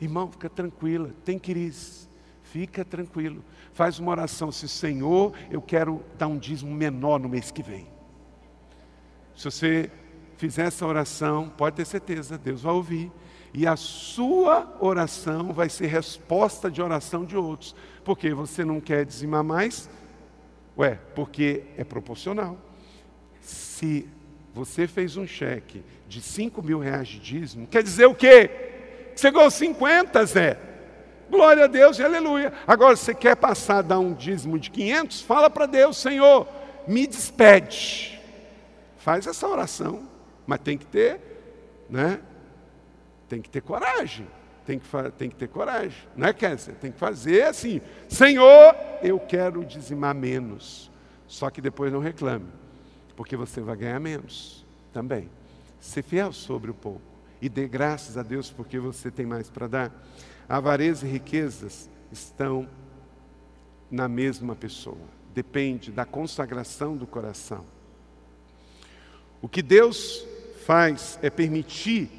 Irmão, fica tranquila, tem crise, fica tranquilo faz uma oração assim, Senhor, eu quero dar um dízimo menor no mês que vem. Se você fizer essa oração, pode ter certeza, Deus vai ouvir. E a sua oração vai ser resposta de oração de outros. Porque você não quer dizimar mais? Ué, porque é proporcional. Se você fez um cheque de 5 mil reais de dízimo, quer dizer o quê? Você ganhou 50, Zé. Glória a Deus e aleluia. Agora, você quer passar a dar um dízimo de 500? Fala para Deus, Senhor, me despede. Faz essa oração, mas tem que ter, né? Tem que ter coragem. Tem que, tem que ter coragem, não é, Kézia? Tem que fazer assim: Senhor, eu quero dizimar menos. Só que depois não reclame, porque você vai ganhar menos também. Ser fiel sobre o pouco e dê graças a Deus porque você tem mais para dar. Avareza e riquezas estão na mesma pessoa. Depende da consagração do coração. O que Deus faz é permitir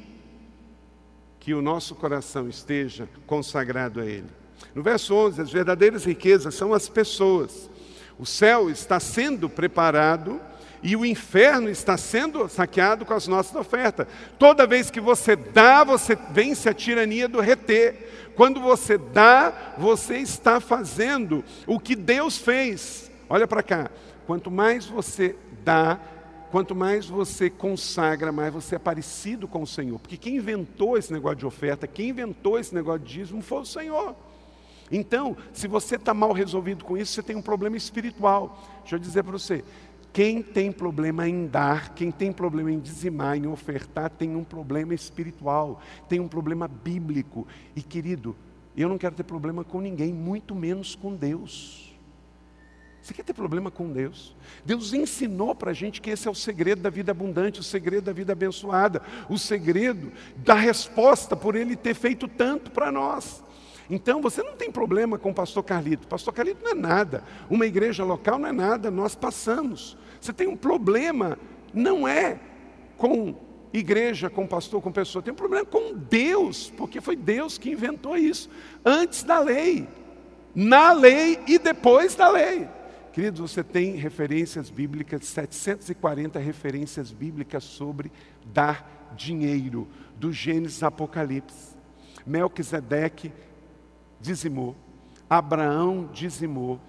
que o nosso coração esteja consagrado a Ele. No verso 11, as verdadeiras riquezas são as pessoas. O céu está sendo preparado e o inferno está sendo saqueado com as nossas ofertas. Toda vez que você dá, você vence a tirania do reter. Quando você dá, você está fazendo o que Deus fez. Olha para cá. Quanto mais você dá, quanto mais você consagra, mais você é parecido com o Senhor. Porque quem inventou esse negócio de oferta, quem inventou esse negócio de dízimo foi o Senhor. Então, se você está mal resolvido com isso, você tem um problema espiritual. Deixa eu dizer para você: quem tem problema em dar, quem tem problema em dizimar, em ofertar, tem um problema espiritual, tem um problema bíblico. E querido, eu não quero ter problema com ninguém, muito menos com Deus. Você quer ter problema com Deus? Deus ensinou para a gente que esse é o segredo da vida abundante, o segredo da vida abençoada, o segredo da resposta por Ele ter feito tanto para nós. Então você não tem problema com o pastor Carlito. Pastor Carlito não é nada. Uma igreja local não é nada, nós passamos. Você tem um problema, não é com igreja, com pastor, com pessoa, tem um problema com Deus, porque foi Deus que inventou isso, antes da lei, na lei e depois da lei. Queridos, você tem referências bíblicas, 740 referências bíblicas sobre dar dinheiro, do Gênesis Apocalipse. Melquisedeque dizimou, Abraão dizimou,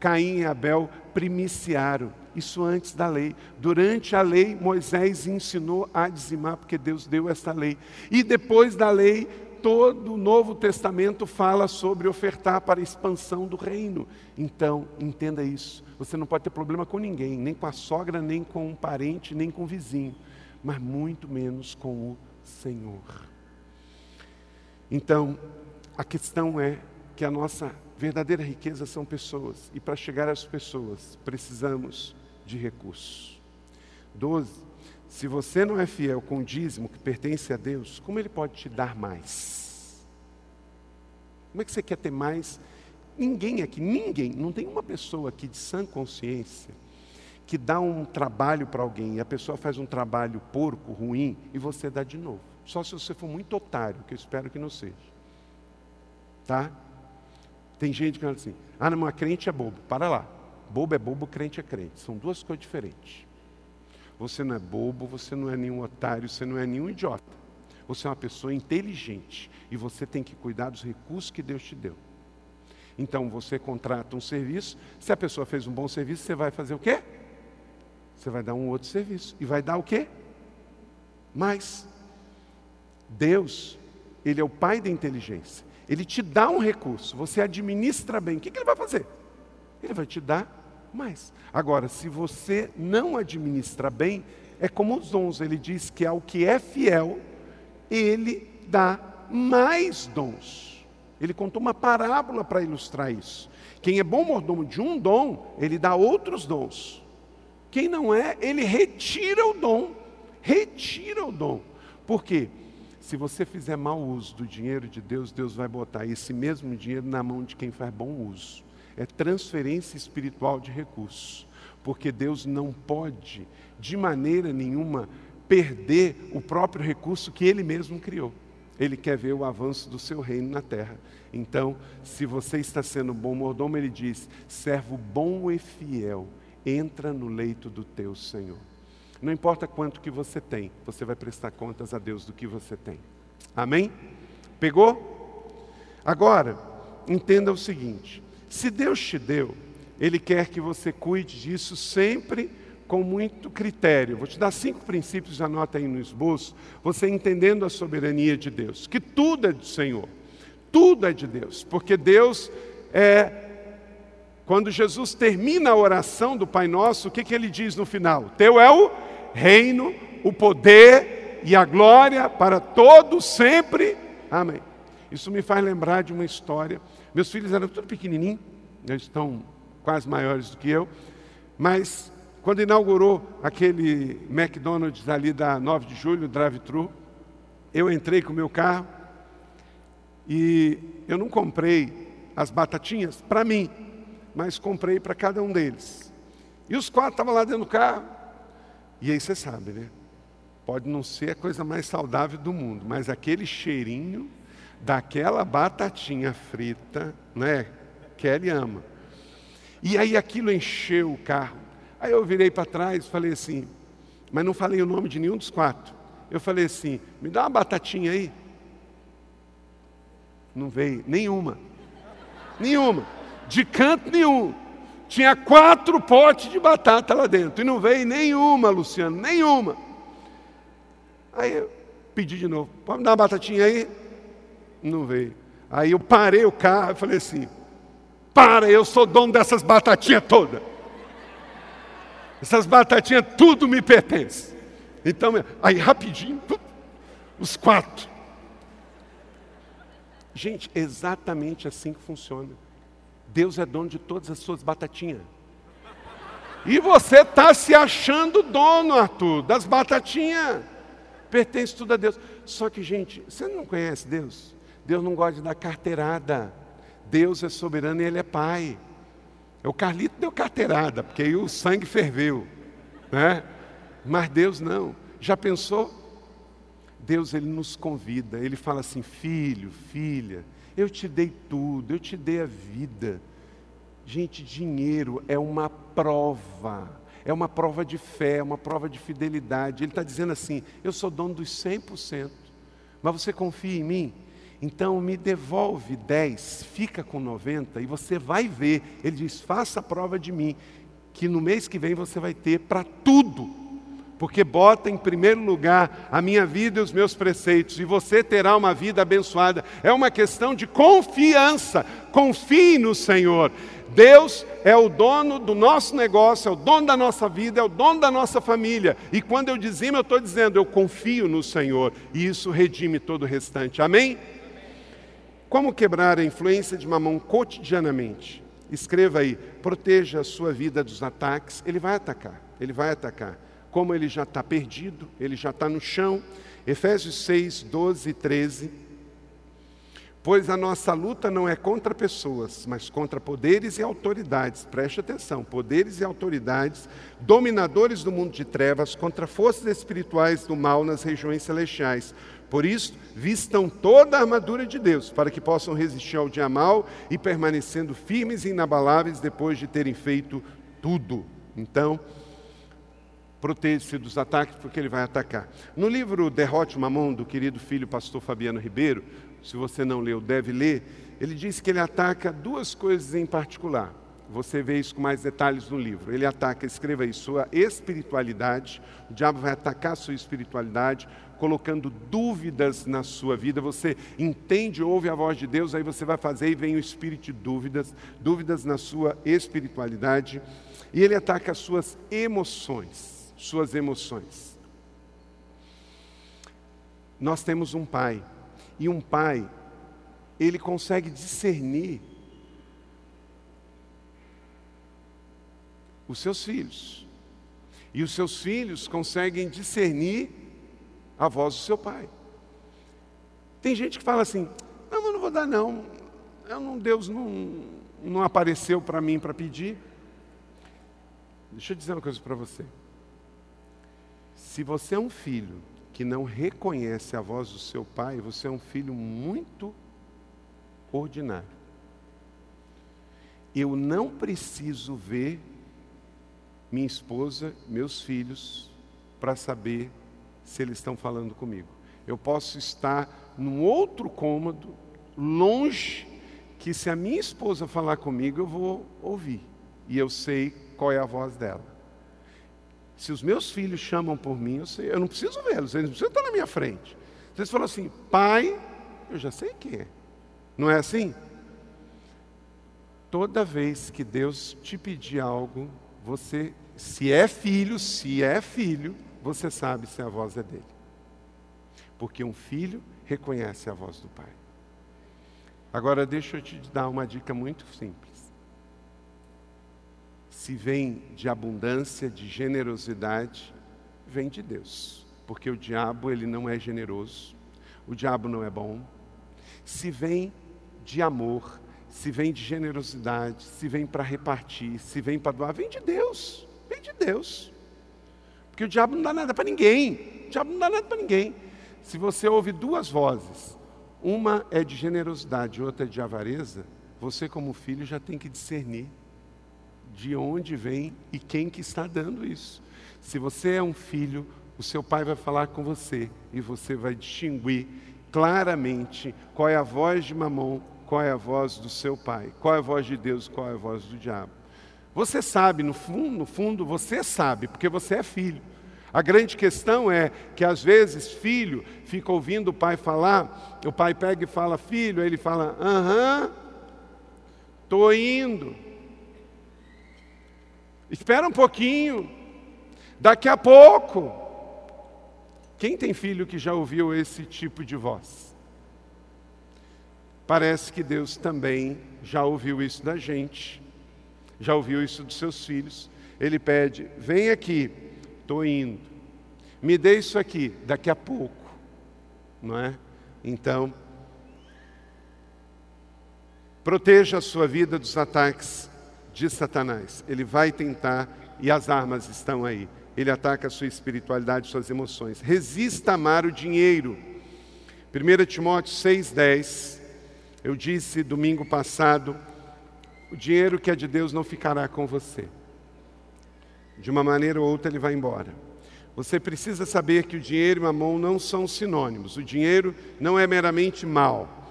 Caim e Abel primiciaram. Isso antes da lei. Durante a lei, Moisés ensinou a dizimar, porque Deus deu esta lei. E depois da lei, todo o Novo Testamento fala sobre ofertar para a expansão do reino. Então, entenda isso. Você não pode ter problema com ninguém, nem com a sogra, nem com um parente, nem com o vizinho, mas muito menos com o Senhor. Então, a questão é que a nossa verdadeira riqueza são pessoas, e para chegar às pessoas precisamos de recursos. 12. Se você não é fiel com o dízimo que pertence a Deus, como Ele pode te dar mais? Como é que você quer ter mais? Ninguém aqui, ninguém, não tem uma pessoa aqui de sã consciência que dá um trabalho para alguém e a pessoa faz um trabalho porco, ruim, e você dá de novo. Só se você for muito otário, que eu espero que não seja. Tá? Tem gente que fala assim: ah, não, mas crente é bobo. Para lá. Bobo é bobo, crente é crente. São duas coisas diferentes. Você não é bobo, você não é nenhum otário, você não é nenhum idiota. Você é uma pessoa inteligente e você tem que cuidar dos recursos que Deus te deu. Então você contrata um serviço, se a pessoa fez um bom serviço, você vai fazer o quê? Você vai dar um outro serviço. E vai dar o quê? Mais. Deus, Ele é o pai da inteligência. Ele te dá um recurso, você administra bem. O que, que ele vai fazer? Ele vai te dar mais. Agora, se você não administra bem, é como os dons. Ele diz que ao que é fiel, ele dá mais dons. Ele contou uma parábola para ilustrar isso. Quem é bom mordomo de um dom, ele dá outros dons. Quem não é, ele retira o dom. Retira o dom. Por quê? Se você fizer mau uso do dinheiro de Deus, Deus vai botar esse mesmo dinheiro na mão de quem faz bom uso. É transferência espiritual de recursos. Porque Deus não pode, de maneira nenhuma, perder o próprio recurso que Ele mesmo criou. Ele quer ver o avanço do seu reino na terra. Então, se você está sendo bom mordomo, ele diz: servo bom e fiel, entra no leito do teu Senhor. Não importa quanto que você tem, você vai prestar contas a Deus do que você tem. Amém? Pegou? Agora, entenda o seguinte: se Deus te deu, Ele quer que você cuide disso sempre com muito critério. Vou te dar cinco princípios, anota aí no esboço, você entendendo a soberania de Deus, que tudo é do Senhor, tudo é de Deus, porque Deus é. Quando Jesus termina a oração do Pai Nosso, o que, que ele diz no final? Teu é o reino, o poder e a glória para todos sempre. Amém. Isso me faz lembrar de uma história. Meus filhos eram tudo pequenininhos, eles estão quase maiores do que eu, mas quando inaugurou aquele McDonald's ali da 9 de julho, drive-thru, eu entrei com o meu carro e eu não comprei as batatinhas para mim, mas comprei para cada um deles. E os quatro estavam lá dentro do carro, e aí você sabe, né? Pode não ser a coisa mais saudável do mundo, mas aquele cheirinho daquela batatinha frita, né? Kelly ama. E aí aquilo encheu o carro. Aí eu virei para trás e falei assim, mas não falei o nome de nenhum dos quatro. Eu falei assim: me dá uma batatinha aí. Não veio nenhuma. Nenhuma. De canto nenhum. Tinha quatro potes de batata lá dentro e não veio nenhuma, Luciano, nenhuma. Aí eu pedi de novo, pode me dar uma batatinha aí? Não veio. Aí eu parei o carro e falei assim: para, eu sou dono dessas batatinhas todas. Essas batatinhas tudo me pertence. Então, aí rapidinho, os quatro. Gente, exatamente assim que funciona. Deus é dono de todas as suas batatinhas. E você está se achando dono, Arthur, das batatinhas. Pertence tudo a Deus. Só que, gente, você não conhece Deus? Deus não gosta de dar carteirada. Deus é soberano e Ele é Pai. O Carlito deu carteirada, porque aí o sangue ferveu. Né? Mas Deus não. Já pensou? Deus ele nos convida, ele fala assim: filho, filha, eu te dei tudo, eu te dei a vida. Gente, dinheiro é uma prova, é uma prova de fé, é uma prova de fidelidade. Ele está dizendo assim: eu sou dono dos 100%, mas você confia em mim? Então me devolve 10, fica com 90 e você vai ver. Ele diz: faça a prova de mim. que no mês que vem você vai ter para tudo porque bota em primeiro lugar a minha vida e os meus preceitos, e você terá uma vida abençoada. É uma questão de confiança. Confie no Senhor. Deus é o dono do nosso negócio, é o dono da nossa vida, é o dono da nossa família. E quando eu dizimo, eu estou dizendo, eu confio no Senhor, e isso redime todo o restante. Amém? Como quebrar a influência de mamão cotidianamente? Escreva aí, proteja a sua vida dos ataques. Ele vai atacar, ele vai atacar como ele já está perdido, ele já está no chão. Efésios 6, 12 e 13. Pois a nossa luta não é contra pessoas, mas contra poderes e autoridades. Preste atenção: poderes e autoridades, dominadores do mundo de trevas, contra forças espirituais do mal nas regiões celestiais. Por isso, vistam toda a armadura de Deus, para que possam resistir ao dia mal e permanecendo firmes e inabaláveis depois de terem feito tudo. Então, proteja-se dos ataques, porque ele vai atacar. No livro Derrote Mamon, do querido filho pastor Fabiano Ribeiro, se você não leu, deve ler, ele diz que ele ataca duas coisas em particular. Você vê isso com mais detalhes no livro. Ele ataca, escreva aí, sua espiritualidade. O diabo vai atacar a sua espiritualidade, colocando dúvidas na sua vida. Você entende, ouve a voz de Deus, aí você vai fazer e vem o espírito de dúvidas, dúvidas na sua espiritualidade. E ele ataca as suas emoções suas emoções. Nós temos um pai, e um pai, ele consegue discernir os seus filhos. E os seus filhos conseguem discernir a voz do seu pai. Tem gente que fala assim: não, eu não vou dar, não. Eu não Deus não, não apareceu para mim para pedir. Deixa eu dizer uma coisa para você. Se você é um filho que não reconhece a voz do seu pai, você é um filho muito ordinário. Eu não preciso ver minha esposa, meus filhos, para saber se eles estão falando comigo. Eu posso estar num outro cômodo, longe, que se a minha esposa falar comigo, eu vou ouvir. E eu sei qual é a voz dela. Se os meus filhos chamam por mim, eu, sei, eu não preciso vê-los, eles não precisam estar na minha frente. Vocês falam assim, pai, eu já sei quem é. Não é assim? Toda vez que Deus te pedir algo, você, se é filho, se é filho, você sabe se a voz é dele. Porque um filho reconhece a voz do pai. Agora deixa eu te dar uma dica muito simples se vem de abundância, de generosidade, vem de Deus. Porque o diabo, ele não é generoso, o diabo não é bom. Se vem de amor, se vem de generosidade, se vem para repartir, se vem para doar, vem de Deus, vem de Deus. Porque o diabo não dá nada para ninguém, o diabo não dá nada para ninguém. Se você ouve duas vozes, uma é de generosidade, outra é de avareza, você como filho já tem que discernir de onde vem e quem que está dando isso. Se você é um filho, o seu pai vai falar com você e você vai distinguir claramente qual é a voz de mamão, qual é a voz do seu pai, qual é a voz de Deus, qual é a voz do diabo. Você sabe, no fundo, no fundo, você sabe, porque você é filho. A grande questão é que às vezes filho fica ouvindo o pai falar, o pai pega e fala, filho, aí ele fala, aham, estou indo. Espera um pouquinho. Daqui a pouco. Quem tem filho que já ouviu esse tipo de voz? Parece que Deus também já ouviu isso da gente, já ouviu isso dos seus filhos. Ele pede: vem aqui, estou indo. Me dê isso aqui, daqui a pouco. Não é? Então, proteja a sua vida dos ataques de Satanás. Ele vai tentar e as armas estão aí. Ele ataca a sua espiritualidade, suas emoções. Resista a amar o dinheiro. 1 Timóteo 6,10. Eu disse domingo passado: o dinheiro que é de Deus não ficará com você. De uma maneira ou outra ele vai embora. Você precisa saber que o dinheiro e a mão não são sinônimos. O dinheiro não é meramente mal.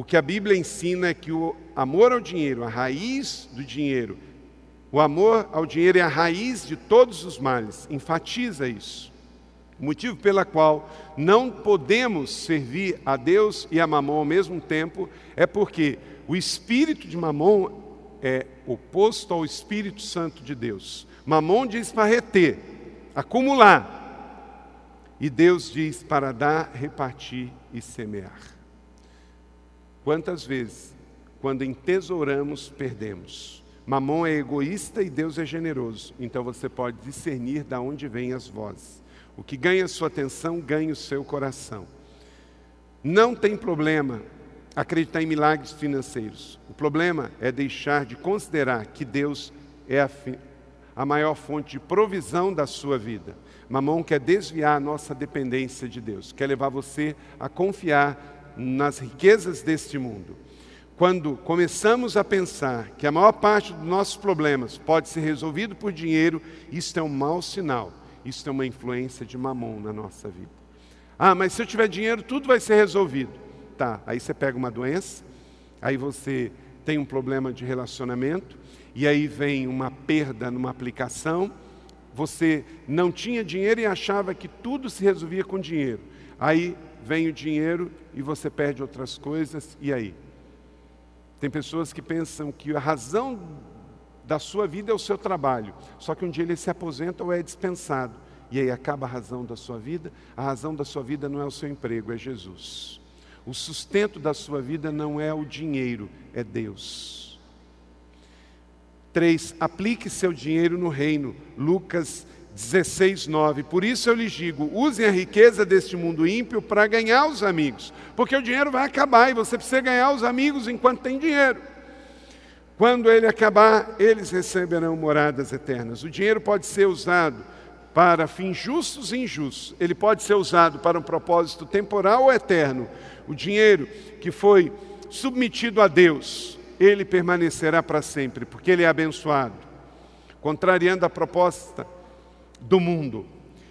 O que a Bíblia ensina é que o amor ao dinheiro, a raiz do dinheiro, O amor ao dinheiro é a raiz de todos os males, enfatiza isso. O motivo pela qual não podemos servir a Deus e a Mamon ao mesmo tempo é porque o espírito de Mamon é oposto ao Espírito Santo de Deus. Mamon diz para reter, acumular. E Deus diz para dar, repartir e semear. Quantas vezes, quando entesouramos, perdemos? Mamon é egoísta e Deus é generoso. Então você pode discernir de onde vêm as vozes. O que ganha sua atenção, ganha o seu coração. Não tem problema acreditar em milagres financeiros. O problema é deixar de considerar que Deus é a, a maior fonte de provisão da sua vida. Mamão quer desviar a nossa dependência de Deus, quer levar você a confiar nas riquezas deste mundo. Quando começamos a pensar que a maior parte dos nossos problemas pode ser resolvido por dinheiro, isso é um mau sinal. Isso é uma influência de mamon na nossa vida. Ah, mas se eu tiver dinheiro, tudo vai ser resolvido. Tá, aí você pega uma doença, aí você tem um problema de relacionamento, e aí vem uma perda numa aplicação. Você não tinha dinheiro e achava que tudo se resolvia com dinheiro. Aí vem o dinheiro e você perde outras coisas, e aí? Tem pessoas que pensam que a razão da sua vida é o seu trabalho, só que um dia ele se aposenta ou é dispensado, e aí acaba a razão da sua vida. A razão da sua vida não é o seu emprego, é Jesus. O sustento da sua vida não é o dinheiro, é Deus. 3. Aplique seu dinheiro no reino. Lucas 16, 9. Por isso eu lhes digo: usem a riqueza deste mundo ímpio para ganhar os amigos, porque o dinheiro vai acabar e você precisa ganhar os amigos enquanto tem dinheiro. Quando ele acabar, eles receberão moradas eternas. O dinheiro pode ser usado para fins justos e injustos, ele pode ser usado para um propósito temporal ou eterno. O dinheiro que foi submetido a Deus, ele permanecerá para sempre, porque ele é abençoado, contrariando a proposta do mundo.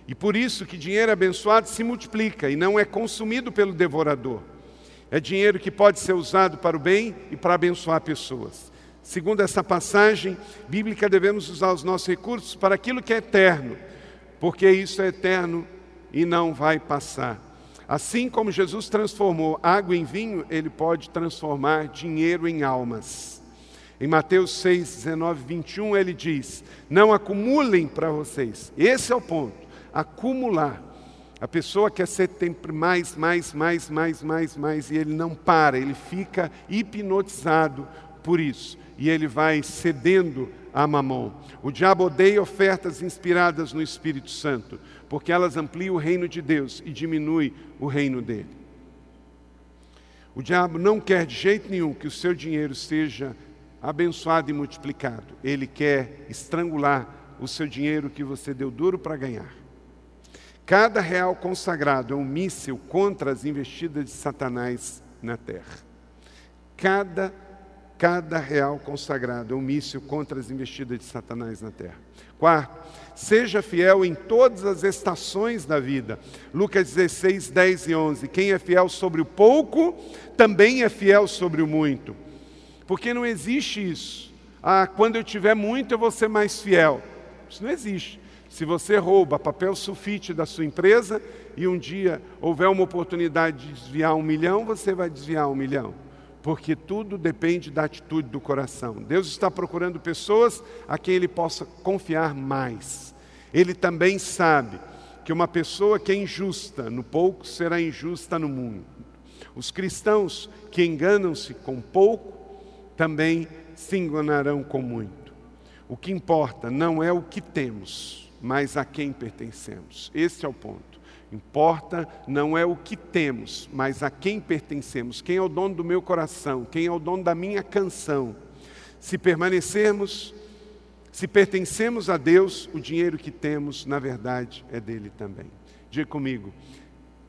E por isso que dinheiro abençoado se multiplica e não é consumido pelo devorador. É dinheiro que pode ser usado para o bem e para abençoar pessoas. Segundo essa passagem bíblica, devemos usar os nossos recursos para aquilo que é eterno, porque isso é eterno e não vai passar. Assim como Jesus transformou água em vinho, ele pode transformar dinheiro em almas. Em Mateus 6, 19, 21, ele diz: Não acumulem para vocês. Esse é o ponto. Acumular. A pessoa quer ser sempre mais, mais, mais, mais, mais, mais, e ele não para, ele fica hipnotizado por isso. E ele vai cedendo a mamão. O diabo odeia ofertas inspiradas no Espírito Santo, porque elas ampliam o reino de Deus e diminuem o reino dele. O diabo não quer de jeito nenhum que o seu dinheiro seja abençoado e multiplicado. Ele quer estrangular o seu dinheiro que você deu duro para ganhar. Cada real consagrado é um míssil contra as investidas de Satanás na terra. Cada, cada real consagrado é um míssil contra as investidas de Satanás na terra. Quarto, seja fiel em todas as estações da vida. Lucas 16, 10 e 11. Quem é fiel sobre o pouco, também é fiel sobre o muito. Porque não existe isso. Ah, quando eu tiver muito, eu vou ser mais fiel. Isso não existe. Se você rouba papel sulfite da sua empresa e um dia houver uma oportunidade de desviar um milhão, você vai desviar um milhão. Porque tudo depende da atitude do coração. Deus está procurando pessoas a quem Ele possa confiar mais. Ele também sabe que uma pessoa que é injusta no pouco será injusta no mundo. Os cristãos que enganam-se com pouco também se enganarão com muito. O que importa não é o que temos, mas a quem pertencemos. Esse é o ponto. Importa não é o que temos, mas a quem pertencemos. Quem é o dono do meu coração? Quem é o dono da minha canção? Se permanecermos, se pertencemos a Deus, o dinheiro que temos, na verdade, é dele também. Diga comigo,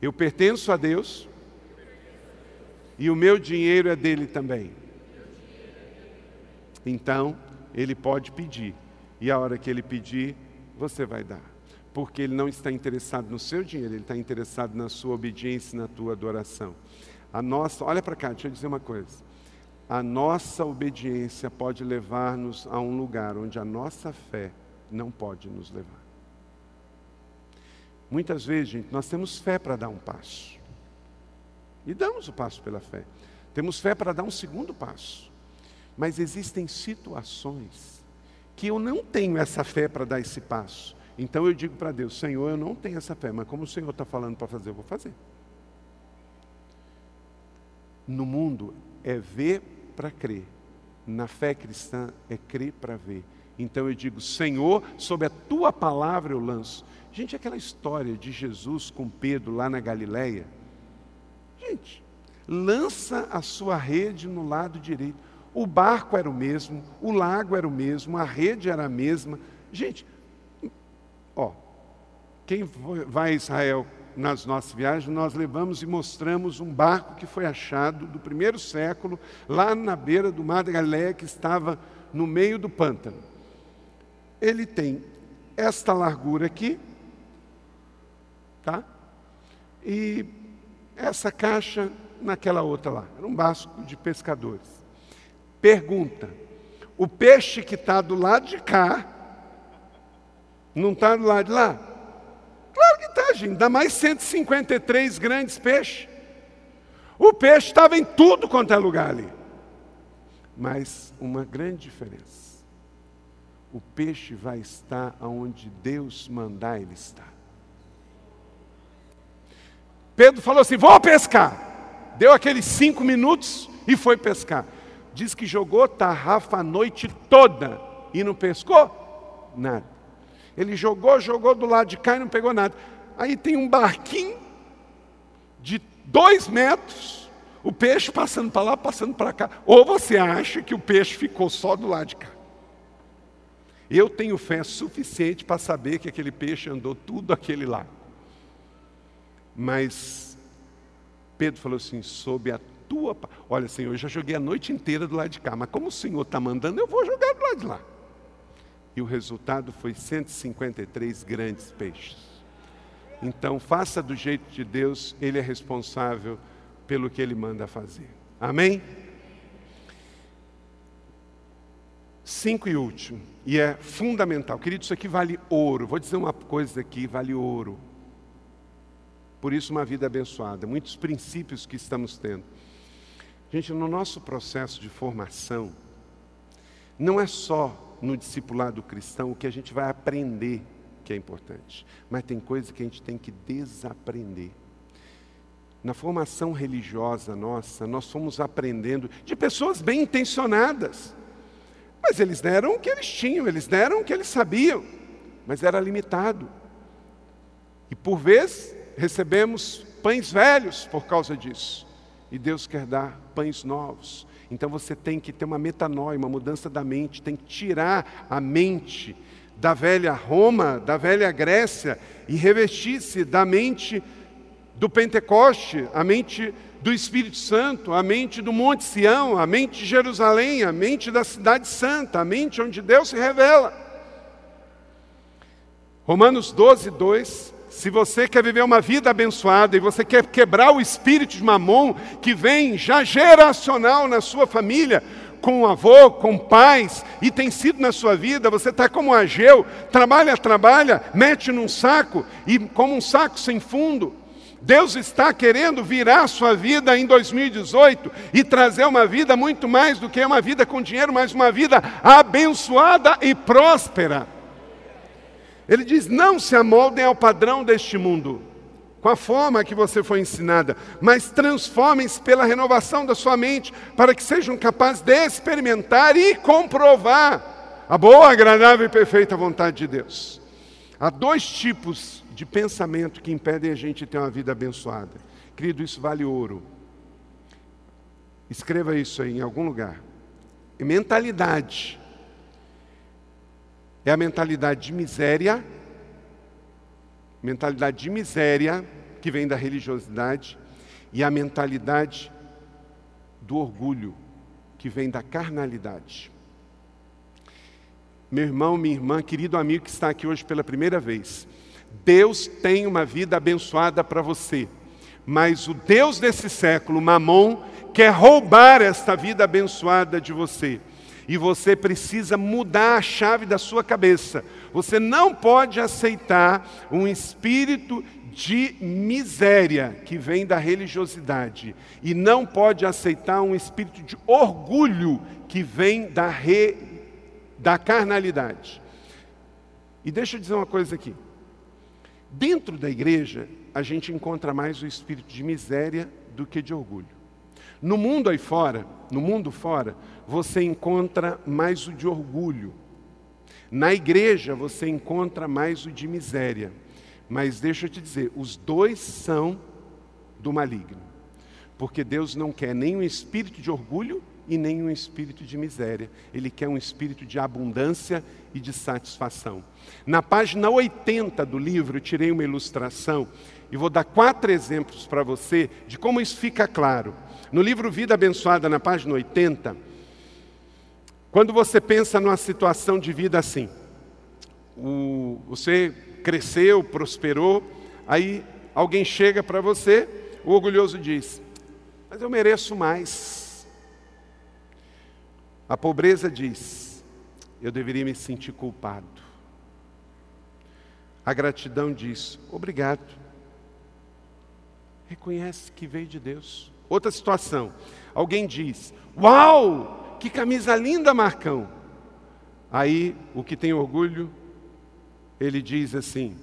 eu pertenço a Deus e o meu dinheiro é dele também. Então, ele pode pedir. E a hora que ele pedir, você vai dar. Porque ele não está interessado no seu dinheiro, ele está interessado na sua obediência, na tua adoração. A nossa, olha para cá, deixa eu dizer uma coisa. a nossa obediência pode levar-nos a um lugar onde a nossa fé não pode nos levar. Muitas vezes, gente, nós temos fé para dar um passo. E damos o passo pela fé. Temos fé para dar um segundo passo. Mas existem situações que eu não tenho essa fé para dar esse passo. Então eu digo para Deus: Senhor, eu não tenho essa fé, mas como o Senhor está falando para fazer, eu vou fazer. No mundo é ver para crer. Na fé cristã é crer para ver. Então eu digo, Senhor, sob a tua palavra eu lanço. Gente, aquela história de Jesus com Pedro lá na Galileia. Gente, lança a sua rede no lado direito. O barco era o mesmo, o lago era o mesmo, a rede era a mesma. Gente, ó, quem vai a Israel nas nossas viagens, nós levamos e mostramos um barco que foi achado do primeiro século, lá na beira do mar da Galileia, que estava no meio do pântano. Ele tem esta largura aqui, tá? E essa caixa naquela outra lá. Era um barco de pescadores. Pergunta: o peixe que está do lado de cá não está do lado de lá? Claro que está, gente. Dá mais 153 grandes peixes. O peixe estava em tudo quanto é lugar ali. Mas uma grande diferença. O peixe vai estar onde Deus mandar ele estar. Pedro falou assim: vou pescar. Deu aqueles cinco minutos e foi pescar. Diz que jogou tarrafa a noite toda e não pescou nada. Ele jogou, jogou do lado de cá e não pegou nada. Aí tem um barquinho de dois metros, o peixe passando para lá, passando para cá. Ou você acha que o peixe ficou só do lado de cá? Eu tenho fé suficiente para saber que aquele peixe andou tudo aquele lá. Mas Pedro falou assim: sob a tua. Olha, Senhor, eu já joguei a noite inteira do lado de cá, mas como o Senhor está mandando, eu vou jogar do lado de lá. E o resultado foi 153 grandes peixes. Então, faça do jeito de Deus, Ele é responsável pelo que Ele manda fazer. Amém? Cinco e último, e é fundamental. Querido, isso aqui vale ouro. Vou dizer uma coisa aqui: vale ouro. Por isso, uma vida abençoada. Muitos princípios que estamos tendo. Gente, no nosso processo de formação, não é só no discipulado cristão o que a gente vai aprender que é importante, mas tem coisas que a gente tem que desaprender. Na formação religiosa nossa, nós fomos aprendendo de pessoas bem intencionadas, mas eles deram o que eles tinham, eles deram o que eles sabiam, mas era limitado. E por vezes recebemos pães velhos por causa disso. E Deus quer dar pães novos. Então você tem que ter uma metanoia, uma mudança da mente, tem que tirar a mente da velha Roma, da velha Grécia e revestir-se da mente do Pentecoste, a mente do Espírito Santo, a mente do Monte Sião, a mente de Jerusalém, a mente da Cidade Santa, a mente onde Deus se revela. Romanos 12, 2 se você quer viver uma vida abençoada e você quer quebrar o espírito de mamon que vem já geracional na sua família, com avô, com pais, e tem sido na sua vida, você está como Ageu, trabalha, trabalha, mete num saco, e como um saco sem fundo. Deus está querendo virar a sua vida em 2018 e trazer uma vida muito mais do que uma vida com dinheiro, mas uma vida abençoada e próspera. Ele diz: não se amoldem ao padrão deste mundo, com a forma que você foi ensinada, mas transformem-se pela renovação da sua mente, para que sejam capazes de experimentar e comprovar a boa, agradável e perfeita vontade de Deus. Há dois tipos de pensamento que impedem a gente ter uma vida abençoada. Querido, isso vale ouro. Escreva isso aí em algum lugar. mentalidade é a mentalidade de miséria, mentalidade de miséria, que vem da religiosidade, e a mentalidade do orgulho, que vem da carnalidade. Meu irmão, minha irmã, querido amigo que está aqui hoje pela primeira vez, Deus tem uma vida abençoada para você, mas o Deus desse século, Mamon, quer roubar esta vida abençoada de você. E você precisa mudar a chave da sua cabeça. Você não pode aceitar um espírito de miséria que vem da religiosidade e não pode aceitar um espírito de orgulho que vem da, re, da carnalidade. E deixa eu dizer uma coisa aqui. Dentro da igreja, a gente encontra mais o espírito de miséria do que de orgulho. No mundo aí fora, no mundo fora, você encontra mais o de orgulho. Na igreja você encontra mais o de miséria. Mas deixa eu te dizer, os dois são do maligno. Porque Deus não quer nem um espírito de orgulho e nem um espírito de miséria. Ele quer um espírito de abundância e de satisfação. Na página 80 do livro, eu tirei uma ilustração e vou dar quatro exemplos para você de como isso fica claro. No livro Vida Abençoada, na página 80, quando você pensa numa situação de vida assim, o, você cresceu, prosperou, aí alguém chega para você, o orgulhoso diz: Mas eu mereço mais. A pobreza diz: Eu deveria me sentir culpado. A gratidão diz: Obrigado. Reconhece que veio de Deus. Outra situação: alguém diz: Uau, que camisa linda, Marcão. Aí o que tem orgulho ele diz assim: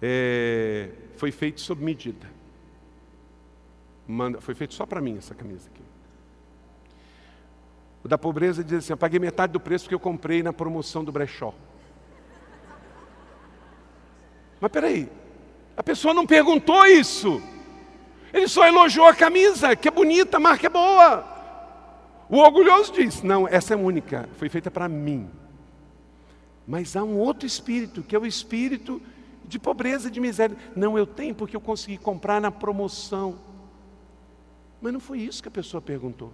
é, foi feito sob medida. Manda, foi feito só para mim essa camisa aqui. O da pobreza diz assim: eu paguei metade do preço que eu comprei na promoção do brechó. Mas peraí, a pessoa não perguntou isso. Ele só elogiou a camisa, que é bonita, a marca é boa. O orgulhoso diz: Não, essa é única, foi feita para mim. Mas há um outro espírito, que é o espírito de pobreza, de miséria. Não, eu tenho porque eu consegui comprar na promoção. Mas não foi isso que a pessoa perguntou.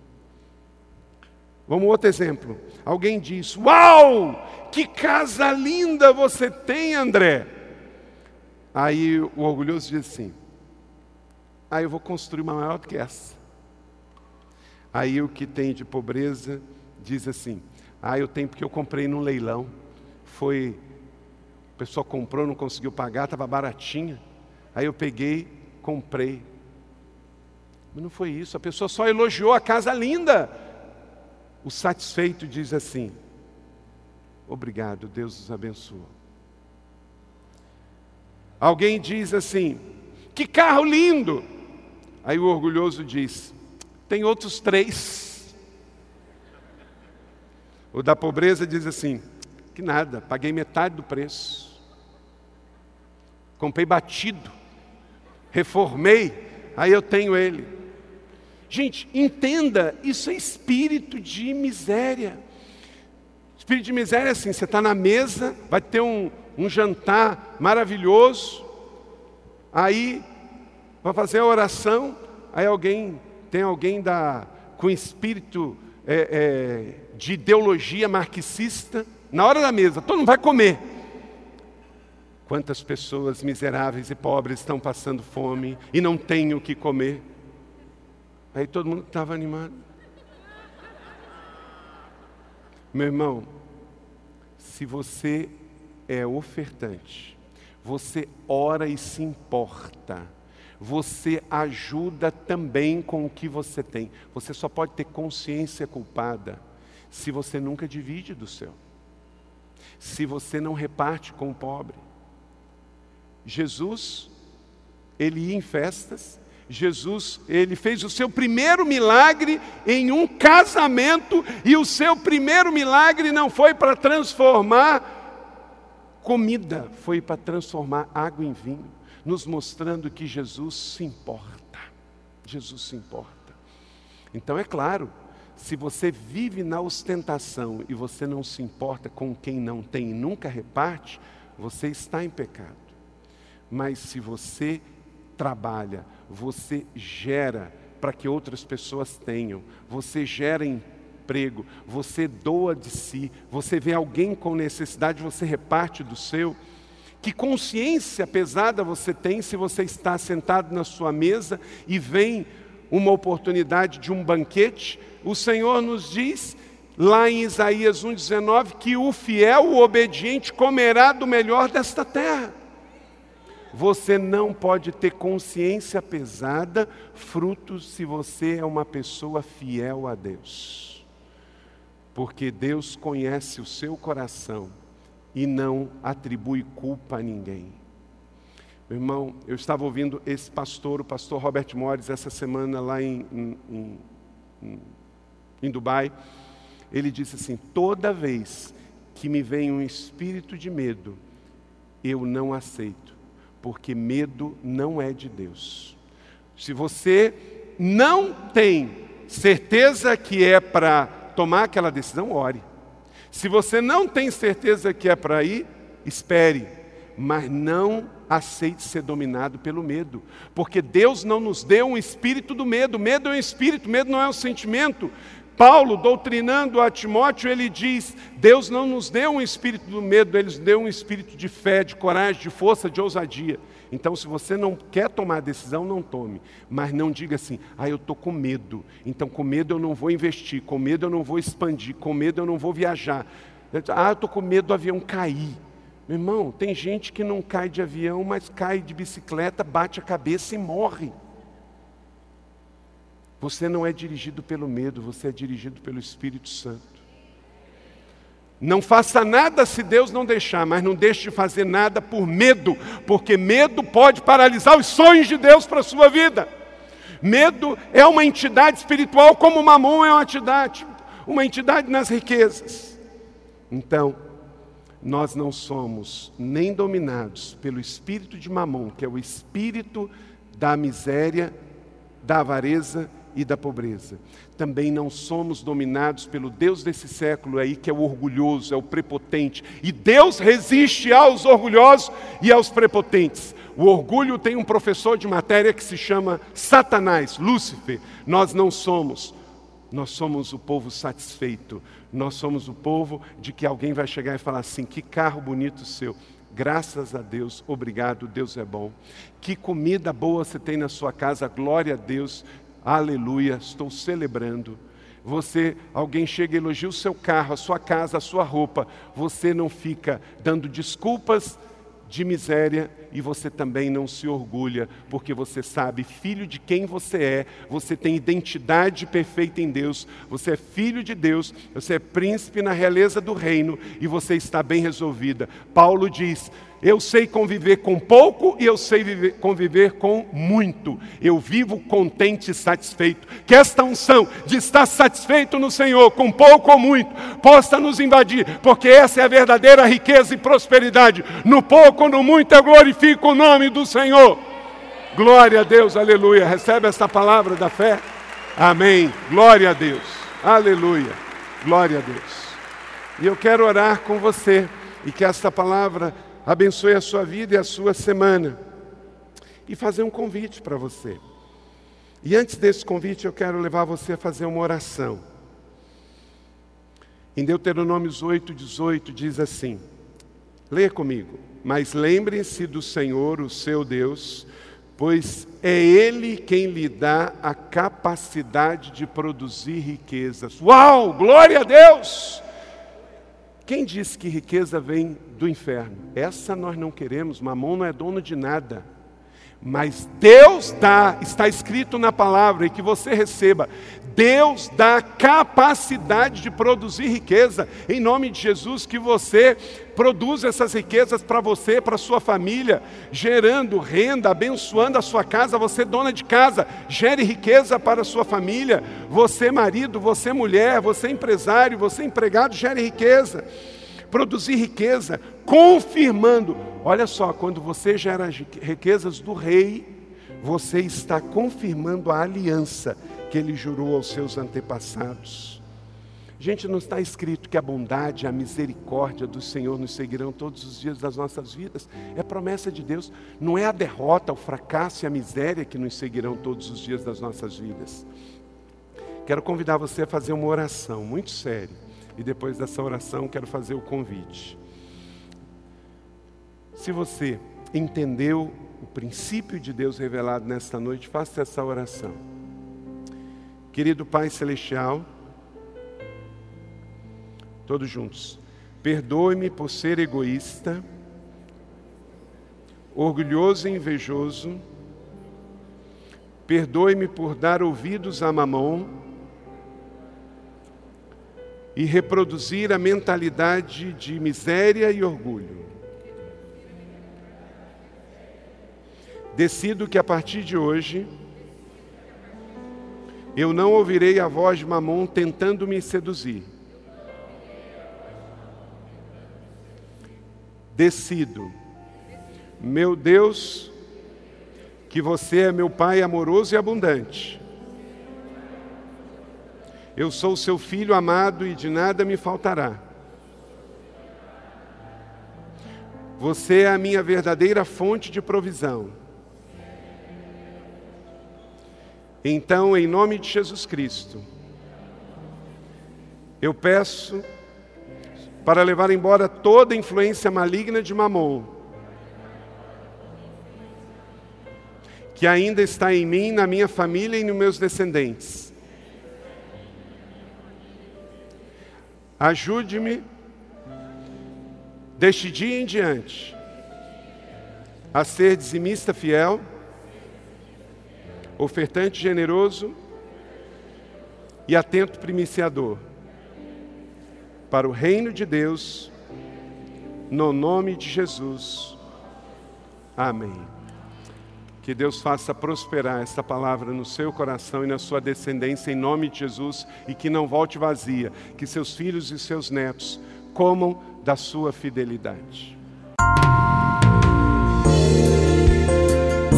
Vamos outro exemplo. Alguém diz: Uau, que casa linda você tem, André. Aí o orgulhoso diz assim: Ah, eu vou construir uma maior do que essa. Aí o que tem de pobreza diz assim: Ah, eu tenho porque eu comprei num leilão foi, a pessoa comprou, não conseguiu pagar, estava baratinha. Aí eu peguei, comprei. Mas não foi isso, a pessoa só elogiou a casa linda. O satisfeito diz assim: Obrigado, Deus os abençoe. Alguém diz assim: Que carro lindo! Aí o orgulhoso diz: Tem outros três. O da pobreza diz assim: que nada, paguei metade do preço. Comprei batido, reformei, aí eu tenho ele. Gente, entenda, isso é espírito de miséria. Espírito de miséria é assim: você está na mesa, vai ter um, um jantar maravilhoso, aí vai fazer a oração, aí alguém, tem alguém da, com espírito é, é, de ideologia marxista, na hora da mesa, todo mundo vai comer. Quantas pessoas miseráveis e pobres estão passando fome e não têm o que comer? Aí todo mundo estava animado. Meu irmão, se você é ofertante, você ora e se importa, você ajuda também com o que você tem. Você só pode ter consciência culpada se você nunca divide do seu se você não reparte com o pobre. Jesus, ele ia em festas, Jesus, ele fez o seu primeiro milagre em um casamento, e o seu primeiro milagre não foi para transformar comida, foi para transformar água em vinho, nos mostrando que Jesus se importa. Jesus se importa. Então é claro, se você vive na ostentação e você não se importa com quem não tem e nunca reparte, você está em pecado. Mas se você trabalha, você gera para que outras pessoas tenham, você gera emprego, você doa de si, você vê alguém com necessidade, você reparte do seu. Que consciência pesada você tem se você está sentado na sua mesa e vem uma oportunidade de um banquete, o Senhor nos diz, lá em Isaías 1,19, que o fiel, o obediente, comerá do melhor desta terra. Você não pode ter consciência pesada, fruto se você é uma pessoa fiel a Deus. Porque Deus conhece o seu coração e não atribui culpa a ninguém. Meu irmão, eu estava ouvindo esse pastor, o pastor Robert Morris, essa semana lá em, em, em, em Dubai. Ele disse assim: toda vez que me vem um espírito de medo, eu não aceito, porque medo não é de Deus. Se você não tem certeza que é para tomar aquela decisão, ore. Se você não tem certeza que é para ir, espere, mas não aceite ser dominado pelo medo, porque Deus não nos deu um espírito do medo, medo é um espírito, medo não é um sentimento. Paulo, doutrinando a Timóteo, ele diz: Deus não nos deu um espírito do medo, ele nos deu um espírito de fé, de coragem, de força, de ousadia. Então, se você não quer tomar a decisão, não tome. Mas não diga assim, ah, eu estou com medo. Então, com medo eu não vou investir, com medo eu não vou expandir, com medo eu não vou viajar. Ah, eu estou com medo do avião cair. Meu irmão, tem gente que não cai de avião, mas cai de bicicleta, bate a cabeça e morre. Você não é dirigido pelo medo, você é dirigido pelo Espírito Santo. Não faça nada se Deus não deixar, mas não deixe de fazer nada por medo, porque medo pode paralisar os sonhos de Deus para a sua vida. Medo é uma entidade espiritual, como mamon é uma entidade, uma entidade nas riquezas. Então, nós não somos nem dominados pelo espírito de Mamon, que é o espírito da miséria, da avareza e da pobreza. Também não somos dominados pelo Deus desse século aí, que é o orgulhoso, é o prepotente. E Deus resiste aos orgulhosos e aos prepotentes. O orgulho tem um professor de matéria que se chama Satanás, Lúcifer. Nós não somos. Nós somos o povo satisfeito. Nós somos o povo de que alguém vai chegar e falar assim: que carro bonito seu. Graças a Deus, obrigado, Deus é bom. Que comida boa você tem na sua casa, glória a Deus, aleluia, estou celebrando. Você, alguém chega e elogia o seu carro, a sua casa, a sua roupa, você não fica dando desculpas de miséria e você também não se orgulha, porque você sabe, filho de quem você é, você tem identidade perfeita em Deus, você é filho de Deus, você é príncipe na realeza do reino e você está bem resolvida. Paulo diz: eu sei conviver com pouco e eu sei viver, conviver com muito. Eu vivo contente e satisfeito. Que esta unção de estar satisfeito no Senhor, com pouco ou muito, possa nos invadir, porque essa é a verdadeira riqueza e prosperidade. No pouco ou no muito eu glorifico o nome do Senhor. Glória a Deus, aleluia. Recebe esta palavra da fé? Amém. Glória a Deus. Aleluia. Glória a Deus. E eu quero orar com você e que esta palavra abençoe a sua vida e a sua semana. E fazer um convite para você. E antes desse convite, eu quero levar você a fazer uma oração. Em Deuteronômios 8, 18, diz assim: leia comigo. Mas lembre-se do Senhor, o seu Deus, pois é Ele quem lhe dá a capacidade de produzir riquezas. Uau! Glória a Deus! Quem disse que riqueza vem do inferno? Essa nós não queremos, Mamon não é dono de nada. Mas Deus dá, está escrito na palavra, e que você receba. Deus dá capacidade de produzir riqueza. Em nome de Jesus, que você produza essas riquezas para você, para sua família, gerando renda, abençoando a sua casa. Você, dona de casa, gere riqueza para a sua família. Você, marido, você, mulher, você, empresário, você, empregado, gere riqueza produzir riqueza, confirmando. Olha só, quando você gera riquezas do rei, você está confirmando a aliança que ele jurou aos seus antepassados. Gente, não está escrito que a bondade, a misericórdia do Senhor nos seguirão todos os dias das nossas vidas. É promessa de Deus. Não é a derrota, o fracasso e a miséria que nos seguirão todos os dias das nossas vidas. Quero convidar você a fazer uma oração muito séria e depois dessa oração quero fazer o convite. Se você entendeu o princípio de Deus revelado nesta noite, faça essa oração. Querido Pai Celestial, todos juntos, perdoe-me por ser egoísta, orgulhoso e invejoso, perdoe-me por dar ouvidos a mamão e reproduzir a mentalidade de miséria e orgulho. Decido que a partir de hoje, eu não ouvirei a voz de Mamon tentando me seduzir. Decido, meu Deus, que você é meu Pai amoroso e abundante. Eu sou seu filho amado e de nada me faltará. Você é a minha verdadeira fonte de provisão. Então, em nome de Jesus Cristo, eu peço para levar embora toda influência maligna de Mamon, que ainda está em mim, na minha família e nos meus descendentes. Ajude-me, deste dia em diante, a ser dizimista fiel ofertante generoso e atento primiciador para o reino de Deus, no nome de Jesus. Amém. Que Deus faça prosperar essa palavra no seu coração e na sua descendência, em nome de Jesus, e que não volte vazia, que seus filhos e seus netos comam da sua fidelidade.